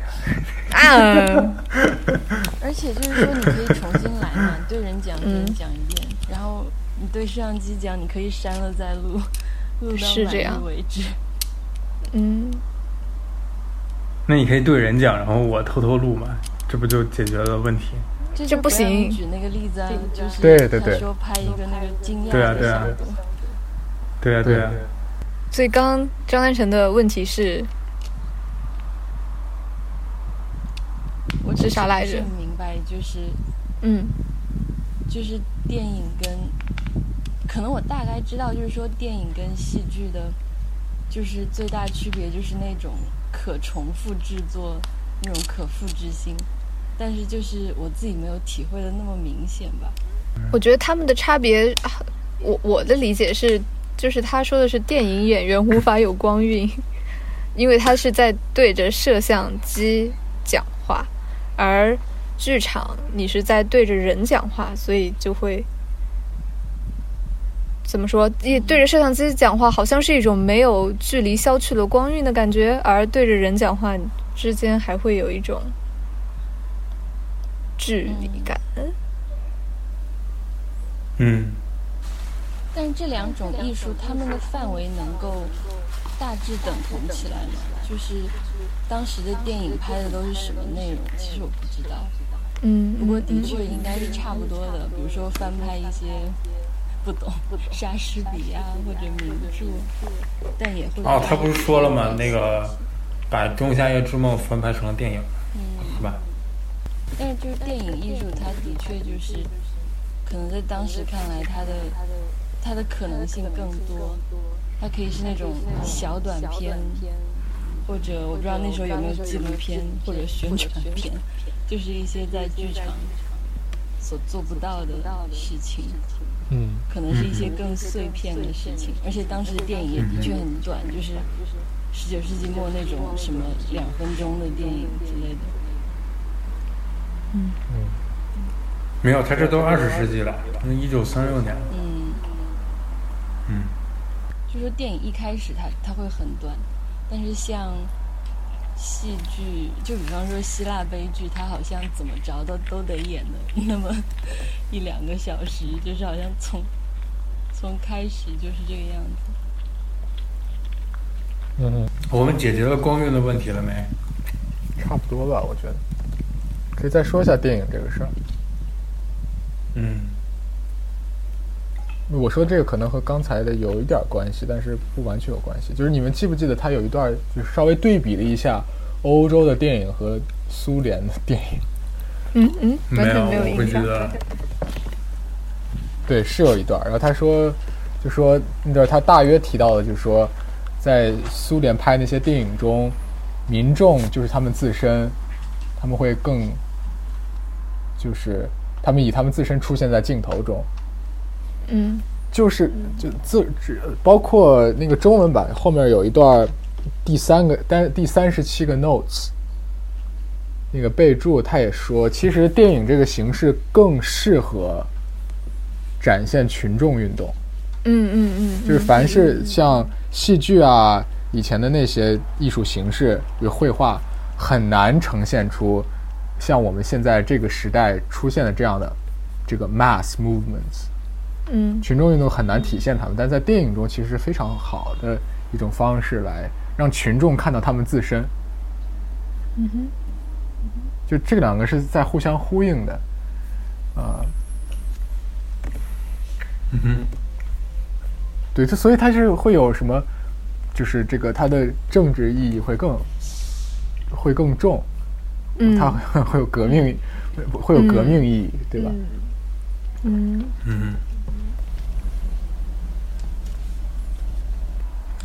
啊！而且就是说，你可以重新来嘛，对人讲，对人讲一遍，然后你对摄像机讲，你可以删了再录，录到满意为止。嗯。那你可以对人讲，然后我偷偷录嘛，这不就解决了问题？这不行。举那个例子啊，就是对对对，说拍一个那个惊讶的效果。对啊对啊。所以刚刚张丹成的问题是。我至少来着。明白，就是，嗯，就是电影跟，可能我大概知道，就是说电影跟戏剧的，就是最大区别就是那种可重复制作，那种可复制性，但是就是我自己没有体会的那么明显吧。我觉得他们的差别，我我的理解是，就是他说的是电影演员无法有光晕，因为他是在对着摄像机讲话。而剧场，你是在对着人讲话，所以就会怎么说？一对着摄像机讲话，好像是一种没有距离、消去了光晕的感觉；而对着人讲话之间，还会有一种距离感。嗯。但是这两种艺术，他们的范围能够大致等同起来吗？就是当时的电影拍的都是什么内容？其实我不知道。嗯，不过的确应该是差不多的。比如说翻拍一些不懂莎士比亚或者名著，但也会。哦，他不是说了吗？那个把《仲夏夜之梦》翻拍成了电影，是吧？但是就是电影艺术，它的确就是可能在当时看来，它的它的可能性更多。它可以是那种小短片。或者我不知道那时候有没有纪录片或者宣传片，就是一些在剧场所做不到的事情，嗯，可能是一些更碎片的事情。而且当时电影也的确很短，就是十九世纪末那种什么两分钟的电影之类的。嗯没有，他这都二十世纪了，那一九三六年，嗯，嗯，就说电影一开始它它会很短，但是像戏剧，就比方说希腊悲剧，它好像怎么着都都得演的 那么一两个小时，就是好像从从开始就是这个样子。嗯，我们解决了光晕的问题了没？差不多吧，我觉得。可以再说一下电影这个事儿。嗯，我说这个可能和刚才的有一点关系，但是不完全有关系。就是你们记不记得他有一段，就是稍微对比了一下欧洲的电影和苏联的电影？嗯嗯，完没全没有我不印象。记得。对，是有一段。然后他说，就说那段他大约提到的，就是说，在苏联拍那些电影中，民众就是他们自身，他们会更，就是他们以他们自身出现在镜头中，嗯。就是就自只包括那个中文版后面有一段第三个单第三十七个 notes，那个备注他也说，其实电影这个形式更适合展现群众运动，嗯嗯嗯，就是凡是像戏剧啊以前的那些艺术形式，比如绘画，很难呈现出像我们现在这个时代出现的这样的这个 mass movements。嗯群众运动很难体现他们，但在电影中其实是非常好的一种方式来让群众看到他们自身。嗯哼，就这两个是在互相呼应的，啊、嗯哼，对，它所以它是会有什么，就是这个它的政治意义会更会更重，嗯，它会会有革命，会 会有革命意义，对吧？嗯嗯，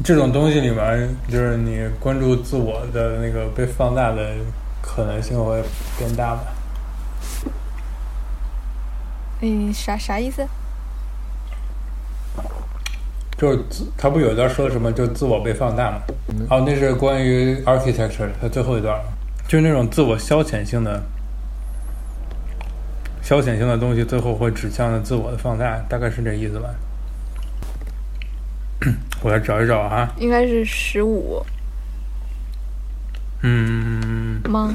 这种东西里面，就是你关注自我的那个被放大的可能性会变大吧？嗯，啥啥意思？就是自他不有一段说的什么，就自我被放大嘛？哦，那是关于 architecture 的，他最后一段，就是那种自我消遣性的、消遣性的东西，最后会指向的自我的放大，大概是这意思吧？我来找一找啊，应该是十五嗯，吗？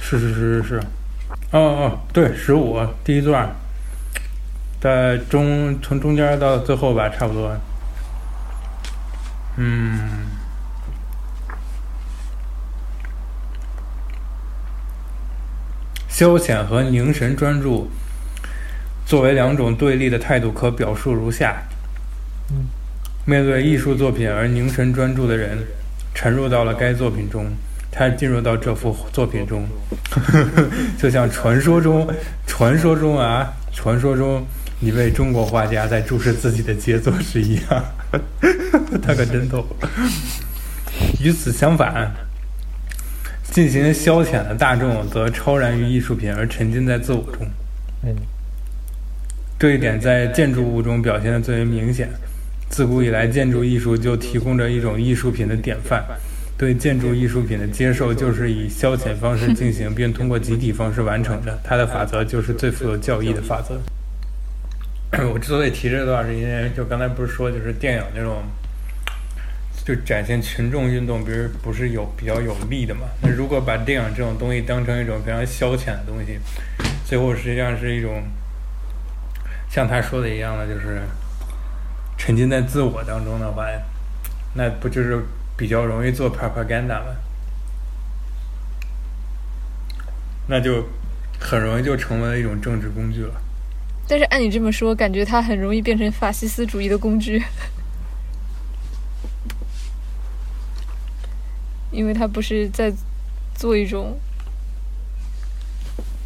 是是是是是，哦哦，对，十五第一段，在中从中间到最后吧，差不多。嗯，消遣和凝神专注作为两种对立的态度，可表述如下：面对艺术作品而凝神专注的人，沉入到了该作品中，他进入到这幅作品中，就像传说中，传说中啊，传说中一位中国画家在注视自己的杰作时一样，他可真逗。与此相反，进行消遣的大众则超然于艺术品而沉浸在自我中。嗯这一点在建筑物中表现的最为明显。自古以来，建筑艺术就提供着一种艺术品的典范。对建筑艺术品的接受，就是以消遣方式进行，并通过集体方式完成的。它的法则就是最富有教义的法则。我之所以提这段，是因为就刚才不是说，就是电影那种，就展现群众运动，比如不是有比较有利的嘛？那如果把电影这种东西当成一种非常消遣的东西，最后实际上是一种像他说的一样的，就是沉浸在自我当中的话，那不就是比较容易做 propaganda 吗？那就很容易就成为了一种政治工具了。但是按你这么说，感觉它很容易变成法西斯主义的工具，因为他不是在做一种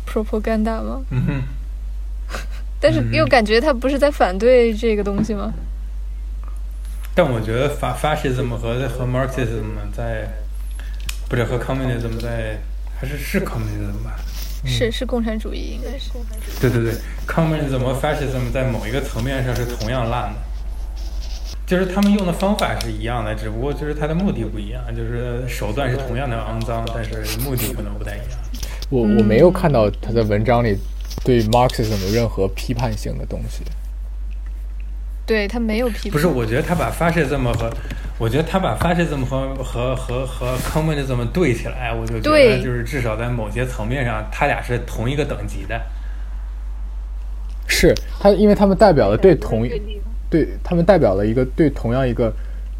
propaganda 吗？嗯哼，但是嗯又感觉他不是在反对这个东西吗？但我觉得法 fascism 和和 Marxism 在，不是和 communism 在，还是是 communism 吧？是是共产主义，应该是。对对对，communism 和 fascism 在某一个层面上是同样烂的，就是他们用的方法是一样的，只不过就是他的目的不一样，就是手段是同样的肮脏，但是目的可能不太一样。我我没有看到他在文章里对 Marxism 有任何批判性的东西。对他没有批判。不是，我觉得他把 fascism 和我觉得他把 fascism 和和和和 communism 对起来，我就觉得就是至少在某些层面上，他俩是同一个等级的。是他，因为他们代表了对同一，对他们代表了一个对同样一个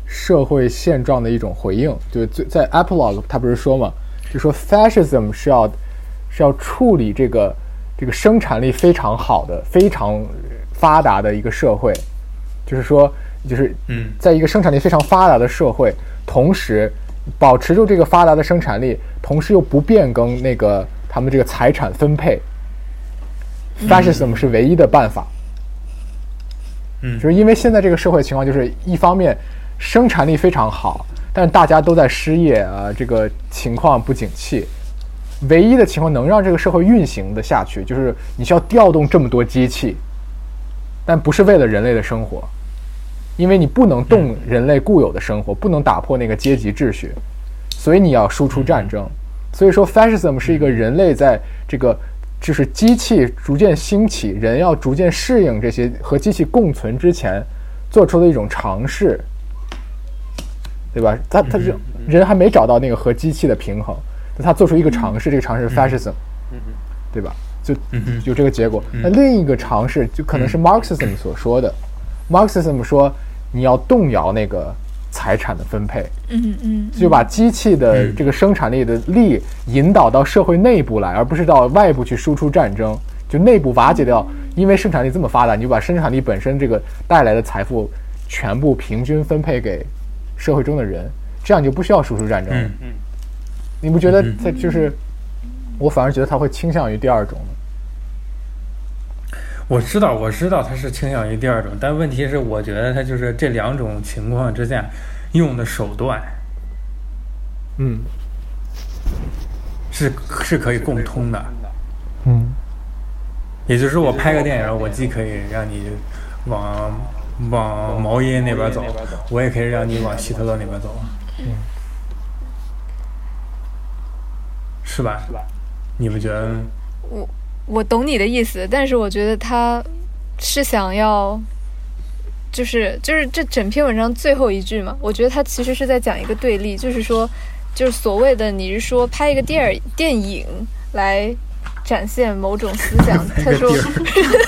社会现状的一种回应。就在 epilogue，他不是说嘛，就说 fascism 是要是要处理这个这个生产力非常好的、非常发达的一个社会。就是说，就是嗯，在一个生产力非常发达的社会，同时保持住这个发达的生产力，同时又不变更那个他们这个财产分配，fascism 是唯一的办法。嗯，就是因为现在这个社会情况，就是一方面生产力非常好，但大家都在失业啊，这个情况不景气。唯一的情况能让这个社会运行的下去，就是你需要调动这么多机器。但不是为了人类的生活，因为你不能动人类固有的生活，不能打破那个阶级秩序，所以你要输出战争。所以说，fascism 是一个人类在这个就是机器逐渐兴起，人要逐渐适应这些和机器共存之前做出的一种尝试，对吧？他他人人还没找到那个和机器的平衡，他做出一个尝试，这个尝试是 fascism，对吧？就有这个结果。那另一个尝试就可能是 Marxism 所说的，Marxism 说你要动摇那个财产的分配，嗯嗯，就把机器的这个生产力的力引导到社会内部来，而不是到外部去输出战争，就内部瓦解掉。因为生产力这么发达，你就把生产力本身这个带来的财富全部平均分配给社会中的人，这样就不需要输出战争。嗯嗯，你不觉得他就是？我反而觉得他会倾向于第二种。我知道，我知道他是倾向于第二种，但问题是，我觉得他就是这两种情况之下用的手段，嗯，是是可以共通的，嗯，也就是说，我拍个电影，我既可以让你往往毛衣那边走，我也可以让你往希特勒那边走，嗯，是吧？是吧？你不觉得？我。我懂你的意思，但是我觉得他是想要，就是就是这整篇文章最后一句嘛。我觉得他其实是在讲一个对立，就是说，就是所谓的你是说拍一个电影电影来展现某种思想，他说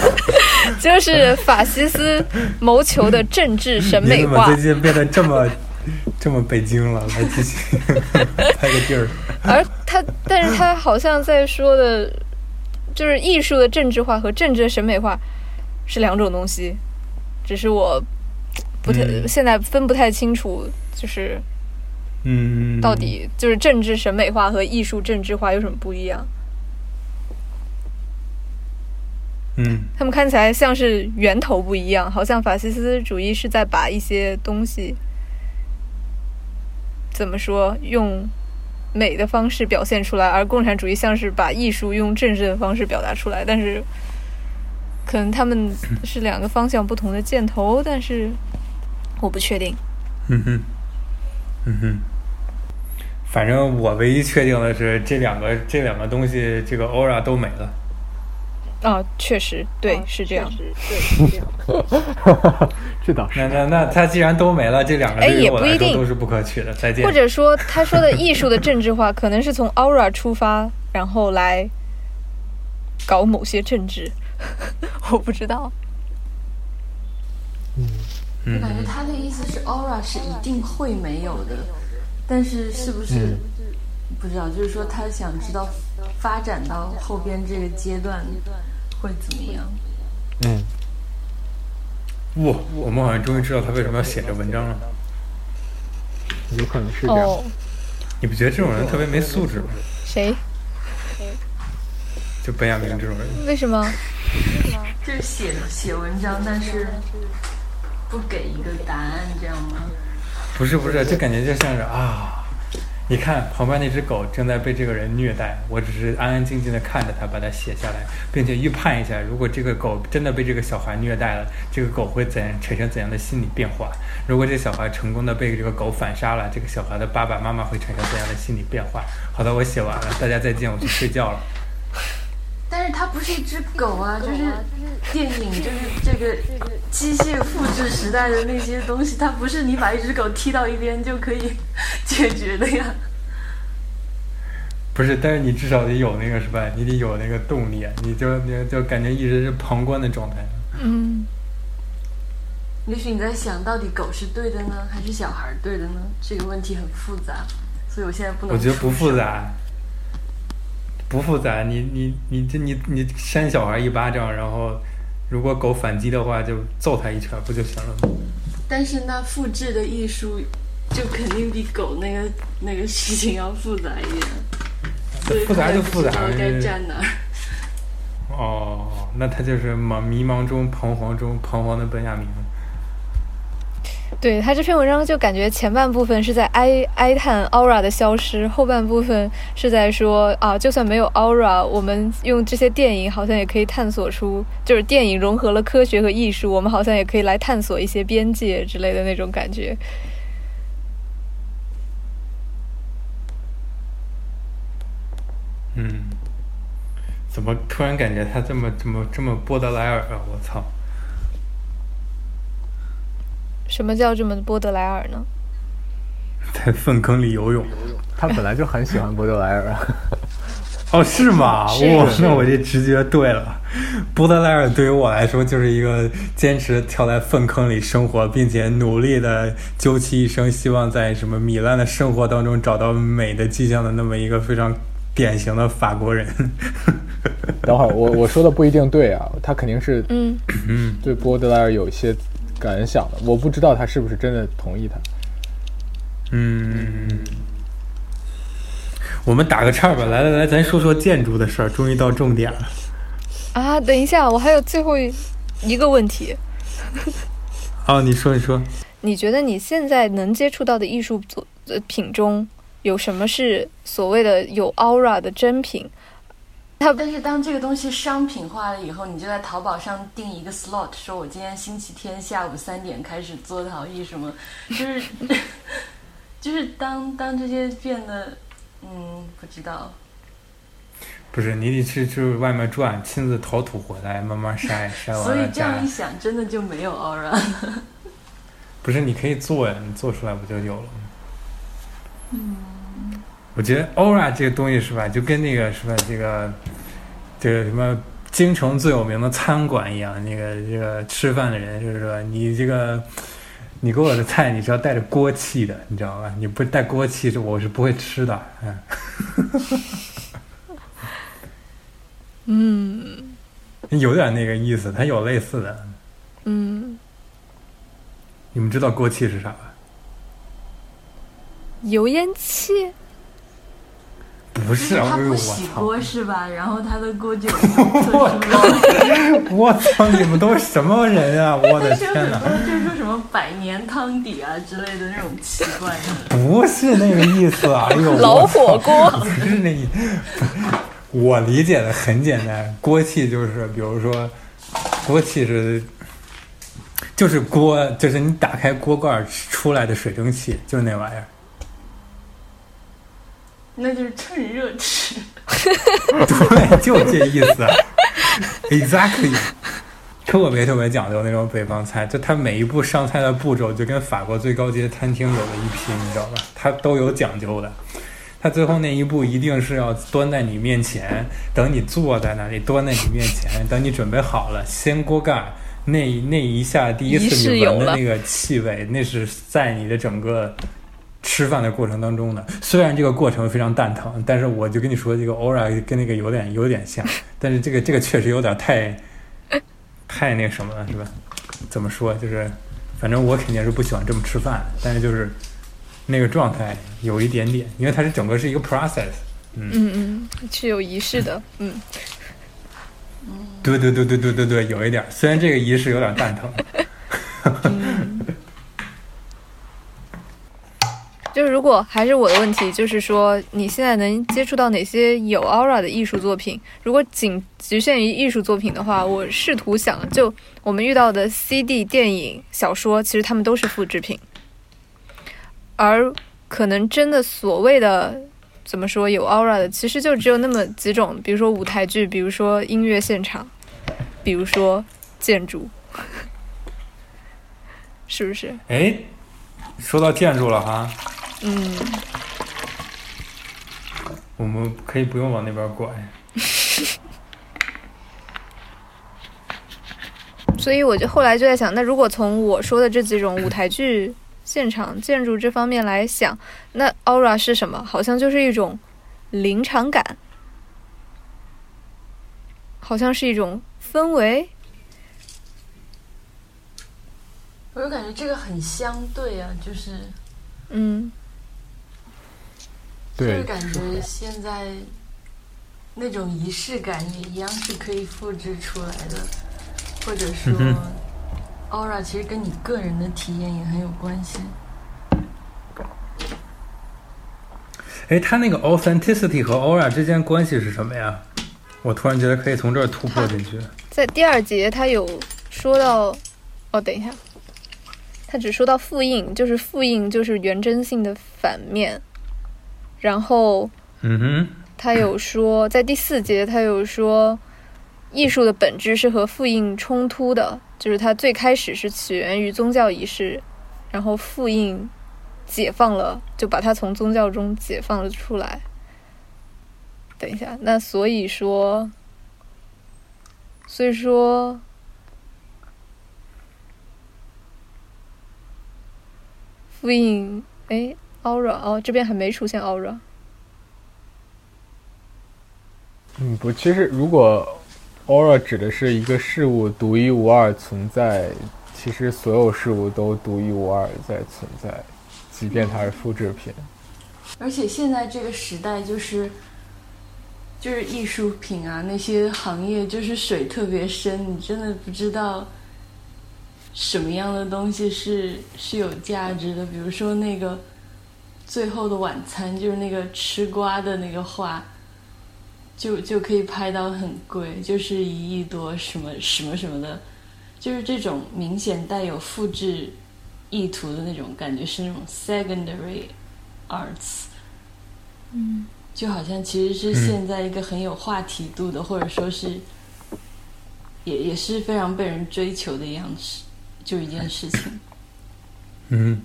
就是法西斯谋求的政治审美化。最近变得这么这么北京了？来继续 拍个地儿。而他，但是他好像在说的。就是艺术的政治化和政治的审美化是两种东西，只是我不太现在分不太清楚，就是嗯，到底就是政治审美化和艺术政治化有什么不一样？嗯，他们看起来像是源头不一样，好像法西斯主义是在把一些东西怎么说用。美的方式表现出来，而共产主义像是把艺术用政治的方式表达出来，但是可能他们是两个方向不同的箭头，但是我不确定。嗯哼，嗯哼，反正我唯一确定的是这两个这两个东西，这个 aura 都没了。啊，确实，对，是这样，对，是这样。这倒是。那那那，他既然都没了，这两个对我来说都是不可取的。再见。或者说，他说的艺术的政治化，可能是从 aura 出发，然后来搞某些政治。我不知道。嗯。我感觉他的意思是，aura 是一定会没有的，但是是不是不知道？就是说，他想知道发展到后边这个阶段。会怎么样？嗯，哇，我们好像终于知道他为什么要写这文章了。有可能是这样。你不觉得这种人特别没素质吗？谁？就本雅明这种人。为什么？就是写写文章，但是不给一个答案，这样吗？不是不是，就感觉就像是啊，你看旁边那只狗正在被这个人虐待，我只是安安静静地看着它，把它写下来，并且预判一下，如果这个狗真的被这个小孩虐待了，这个狗会怎产生怎样的心理变化？如果这小孩成功的被这个狗反杀了，这个小孩的爸爸妈妈会产生怎样的心理变化？好的，我写完了，大家再见，我去睡觉了。但是它不是一只狗啊，就是电影，就是这个机械复制时代的那些东西，它不是你把一只狗踢到一边就可以解决的呀。不是，但是你至少得有那个是吧？你得有那个动力，你就你就感觉一直是旁观的状态。嗯，也许你在想到底狗是对的呢，还是小孩对的呢？这个问题很复杂，所以我现在不能。我觉得不复杂。不复杂，你你你这你你扇小孩一巴掌，然后如果狗反击的话，就揍他一拳，不就行了吗？但是那复制的艺术就肯定比狗那个那个事情要复杂一点。复杂就复杂，该站哪？哦，那他就是茫迷茫中彷徨中彷徨的本雅明。对他这篇文章就感觉前半部分是在哀哀叹 Aura 的消失，后半部分是在说啊，就算没有 Aura，我们用这些电影好像也可以探索出，就是电影融合了科学和艺术，我们好像也可以来探索一些边界之类的那种感觉。嗯，怎么突然感觉他这么这么这么波德莱尔啊？我操！什么叫这么波德莱尔呢？在粪坑里游泳，他本来就很喜欢波德莱尔啊。哦，是吗？哇，那我这直觉对了。波德莱尔对于我来说就是一个坚持跳在粪坑里生活，并且努力的究其一生，希望在什么糜烂的生活当中找到美的迹象的那么一个非常典型的法国人。等会儿，我我说的不一定对啊，他肯定是嗯嗯对波德莱尔有一些。感想的，我不知道他是不是真的同意他。嗯，我们打个岔吧，来来来，咱说说建筑的事儿，终于到重点了。啊，等一下，我还有最后一个问题。哦，你说，你说。你觉得你现在能接触到的艺术作品中有什么是所谓的有 aura 的真品？但是当这个东西商品化了以后，你就在淘宝上定一个 slot，说我今天星期天下午三点开始做陶艺，什么，就是 就是当当这些变得，嗯，不知道。不是，你得去去外面转，亲自淘土回来，慢慢筛筛完。所以这样一想，真的就没有 aura。不是，你可以做呀，你做出来不就有了吗？嗯。我觉得 aura 这个东西是吧，就跟那个什么，这个这个什么京城最有名的餐馆一样，那个这个吃饭的人就是说，你这个你给我的菜，你是要带着锅气的，你知道吧？你不带锅气，是我是不会吃的。嗯，有点那个意思，它有类似的。嗯，你们知道锅气是啥吧？油烟气。不是，他不洗锅是吧？然后他的锅就我靠！我操！你们都是什么人啊？我的天哪！就是说什么百年汤底啊之类的那种奇怪的。不是那个意思啊！哎呦，老火锅不是那意。我理解的很简单，锅气就是，比如说，锅气是，就是锅，就是你打开锅盖出来的水蒸气，就是那玩意儿。那就是趁热吃，对，就这意思，exactly，特别特别讲究那种北方菜，就它每一步上菜的步骤就跟法国最高级的餐厅有了一拼，你知道吧？它都有讲究的，它最后那一步一定是要端在你面前，等你坐在那里，端在你面前，等你准备好了，掀锅盖，那那一下第一次你闻的那个气味，那是在你的整个。吃饭的过程当中呢，虽然这个过程非常蛋疼，但是我就跟你说，这个 aura 跟那个有点有点像，但是这个这个确实有点太，太那什么了，是吧？怎么说？就是，反正我肯定是不喜欢这么吃饭，但是就是那个状态有一点点，因为它是整个是一个 process，嗯嗯嗯，是有仪式的，嗯，对对对对对对对，有一点，虽然这个仪式有点蛋疼。就是如果还是我的问题，就是说你现在能接触到哪些有 aura 的艺术作品？如果仅局限于艺术作品的话，我试图想，就我们遇到的 CD、电影、小说，其实他们都是复制品，而可能真的所谓的怎么说有 aura 的，其实就只有那么几种，比如说舞台剧，比如说音乐现场，比如说建筑，是不是？哎，说到建筑了哈。嗯，我们可以不用往那边拐。所以我就后来就在想，那如果从我说的这几种舞台剧、现场建筑这方面来想，那 aura 是什么？好像就是一种临场感，好像是一种氛围。我就感觉这个很相对啊，就是，嗯。就是感觉现在那种仪式感也一样是可以复制出来的，或者说，aura 其实跟你个人的体验也很有关系。哎，他那个 authenticity 和 aura 之间关系是什么呀？我突然觉得可以从这儿突破进去。在第二节，他有说到，哦，等一下，他只说到复印，就是复印就是原真性的反面。然后，嗯哼，他有说，在第四节，他有说，艺术的本质是和复印冲突的，就是它最开始是起源于宗教仪式，然后复印解放了，就把它从宗教中解放了出来。等一下，那所以说，所以说，复印，哎。Aura 哦，这边还没出现 aura。嗯，不，其实如果 aura 指的是一个事物独一无二存在，其实所有事物都独一无二在存在，即便它是复制品。而且现在这个时代，就是就是艺术品啊，那些行业就是水特别深，你真的不知道什么样的东西是是有价值的。比如说那个。最后的晚餐就是那个吃瓜的那个画，就就可以拍到很贵，就是一亿多什么什么什么的，就是这种明显带有复制意图的那种感觉，是那种 secondary arts，嗯，就好像其实是现在一个很有话题度的，或者说是也也是非常被人追求的样子，就一件事情，嗯。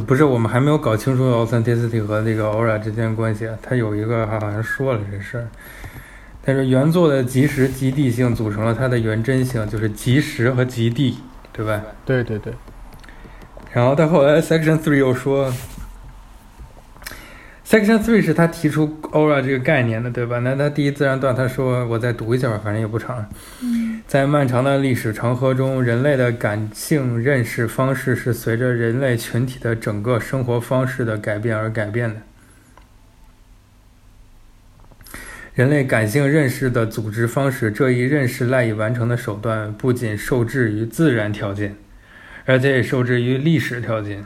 不是，我们还没有搞清楚 authenticity 和这个 aura 之间关系。他有一个好像说了这事儿，但是原作的即时极地性组成了它的原真性，就是即时和极地，对吧？对对对。然后他后来 section three 又说。Section three 是他提出 aura 这个概念的，对吧？那他第一自然段他说，我再读一下吧，反正也不长。在漫长的历史长河中，人类的感性认识方式是随着人类群体的整个生活方式的改变而改变的。人类感性认识的组织方式，这一认识赖以完成的手段，不仅受制于自然条件，而且也受制于历史条件。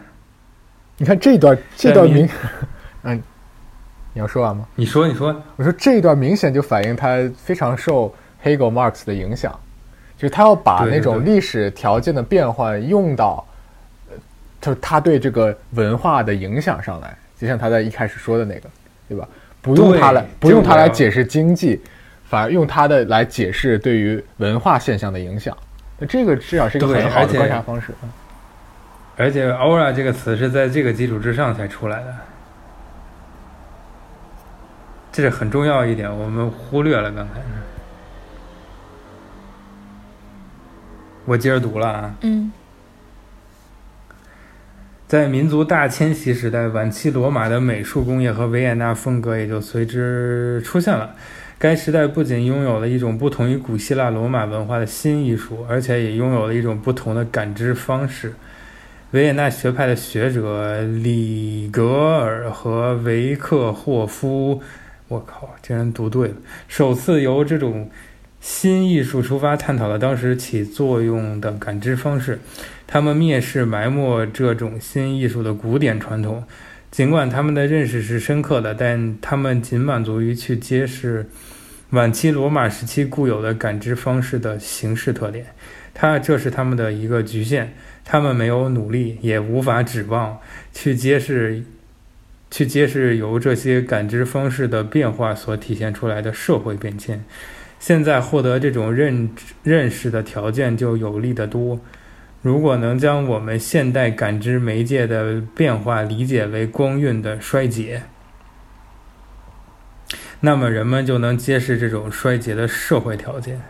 你看这段，这段明，嗯。你要说完吗？你说，你说。我说这一段明显就反映他非常受 Hegel、Marx 的影响，就是他要把那种历史条件的变换用到，就是他对这个文化的影响上来。就像他在一开始说的那个，对吧？不用他来，不用他来解释经济，反而用他的来解释对于文化现象的影响。那这个至少是一个很好的观察方式。而且 “aura” 这个词是在这个基础之上才出来的。这是很重要一点，我们忽略了刚才。我接着读了啊。嗯。在民族大迁徙时代，晚期罗马的美术工业和维也纳风格也就随之出现了。该时代不仅拥有了一种不同于古希腊罗马文化的新艺术，而且也拥有了一种不同的感知方式。维也纳学派的学者里格尔和维克霍夫。我靠，竟然读对了！首次由这种新艺术出发，探讨了当时起作用的感知方式。他们蔑视埋没这种新艺术的古典传统，尽管他们的认识是深刻的，但他们仅满足于去揭示晚期罗马时期固有的感知方式的形式特点。他这是他们的一个局限。他们没有努力，也无法指望去揭示。去揭示由这些感知方式的变化所体现出来的社会变迁。现在获得这种认认识的条件就有利得多。如果能将我们现代感知媒介的变化理解为光晕的衰竭，那么人们就能揭示这种衰竭的社会条件。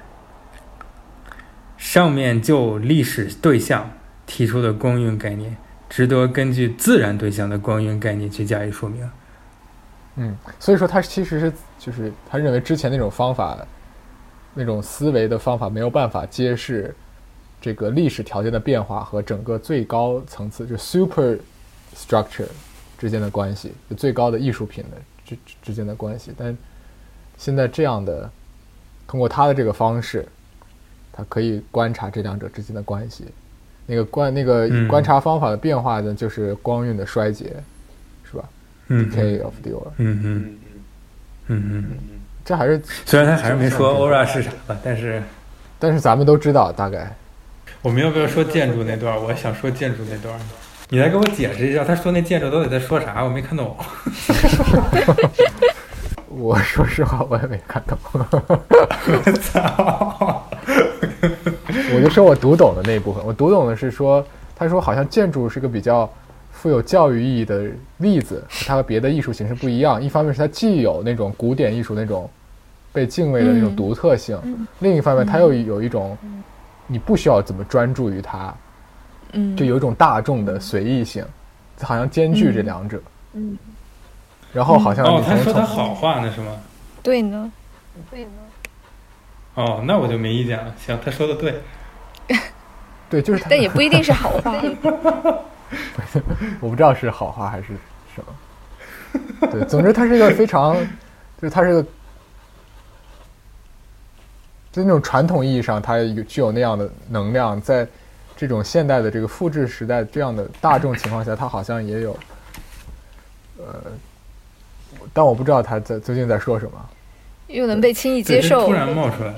上面就历史对象提出的光晕概念。值得根据自然对象的光晕概念去加以说明。嗯，所以说他其实是就是他认为之前那种方法，那种思维的方法没有办法揭示这个历史条件的变化和整个最高层次就 super structure 之间的关系，就最高的艺术品的之之间的关系。但现在这样的通过他的这个方式，他可以观察这两者之间的关系。那个观那个观察方法的变化呢，就是光晕的衰竭，是吧？Decay of the aura。嗯嗯嗯嗯，这还是虽然他还是没说 aura 是啥吧，但是但是咱们都知道大概。我们要不要说建筑那段？我想说建筑那段，你来给我解释一下，他说那建筑到底在说啥？我没看懂。我说实话，我也没看懂。我操！我就说我读懂的那一部分，我读懂的是说，他说好像建筑是个比较富有教育意义的例子，它和别的艺术形式不一样。一方面是它既有那种古典艺术那种被敬畏的那种独特性，另一方面它又有一种你不需要怎么专注于它，嗯，就有一种大众的随意性，好像兼具这两者。嗯，然后好像哦，他说他好话呢是吗？对呢，对呢。哦，那我就没意见了。行，他说的对，对，就是，但也不一定是好话。我不知道是好话还是什么。对，总之，他是一个非常，就是他是个，就那种传统意义上，它有具有那样的能量，在这种现代的这个复制时代这样的大众情况下，它好像也有，呃，但我不知道他在最近在说什么。又能被轻易接受，突然冒出来。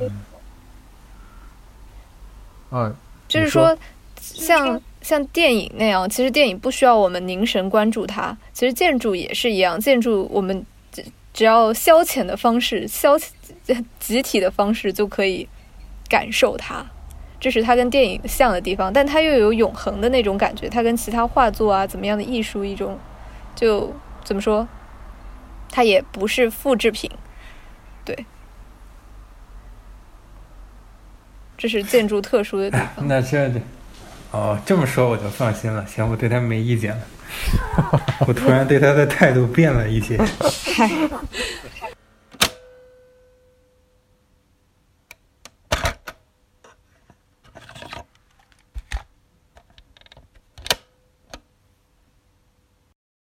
嗯，就是说，像像电影那样，其实电影不需要我们凝神关注它。其实建筑也是一样，建筑我们只只要消遣的方式、消 集体的方式就可以感受它。这是它跟电影像的地方，但它又有永恒的那种感觉。它跟其他画作啊，怎么样的艺术一种，就怎么说，它也不是复制品。对，这是建筑特殊的地方。那这，哦，这么说我就放心了。行，我对他没意见了。我突然对他的态度变了一些。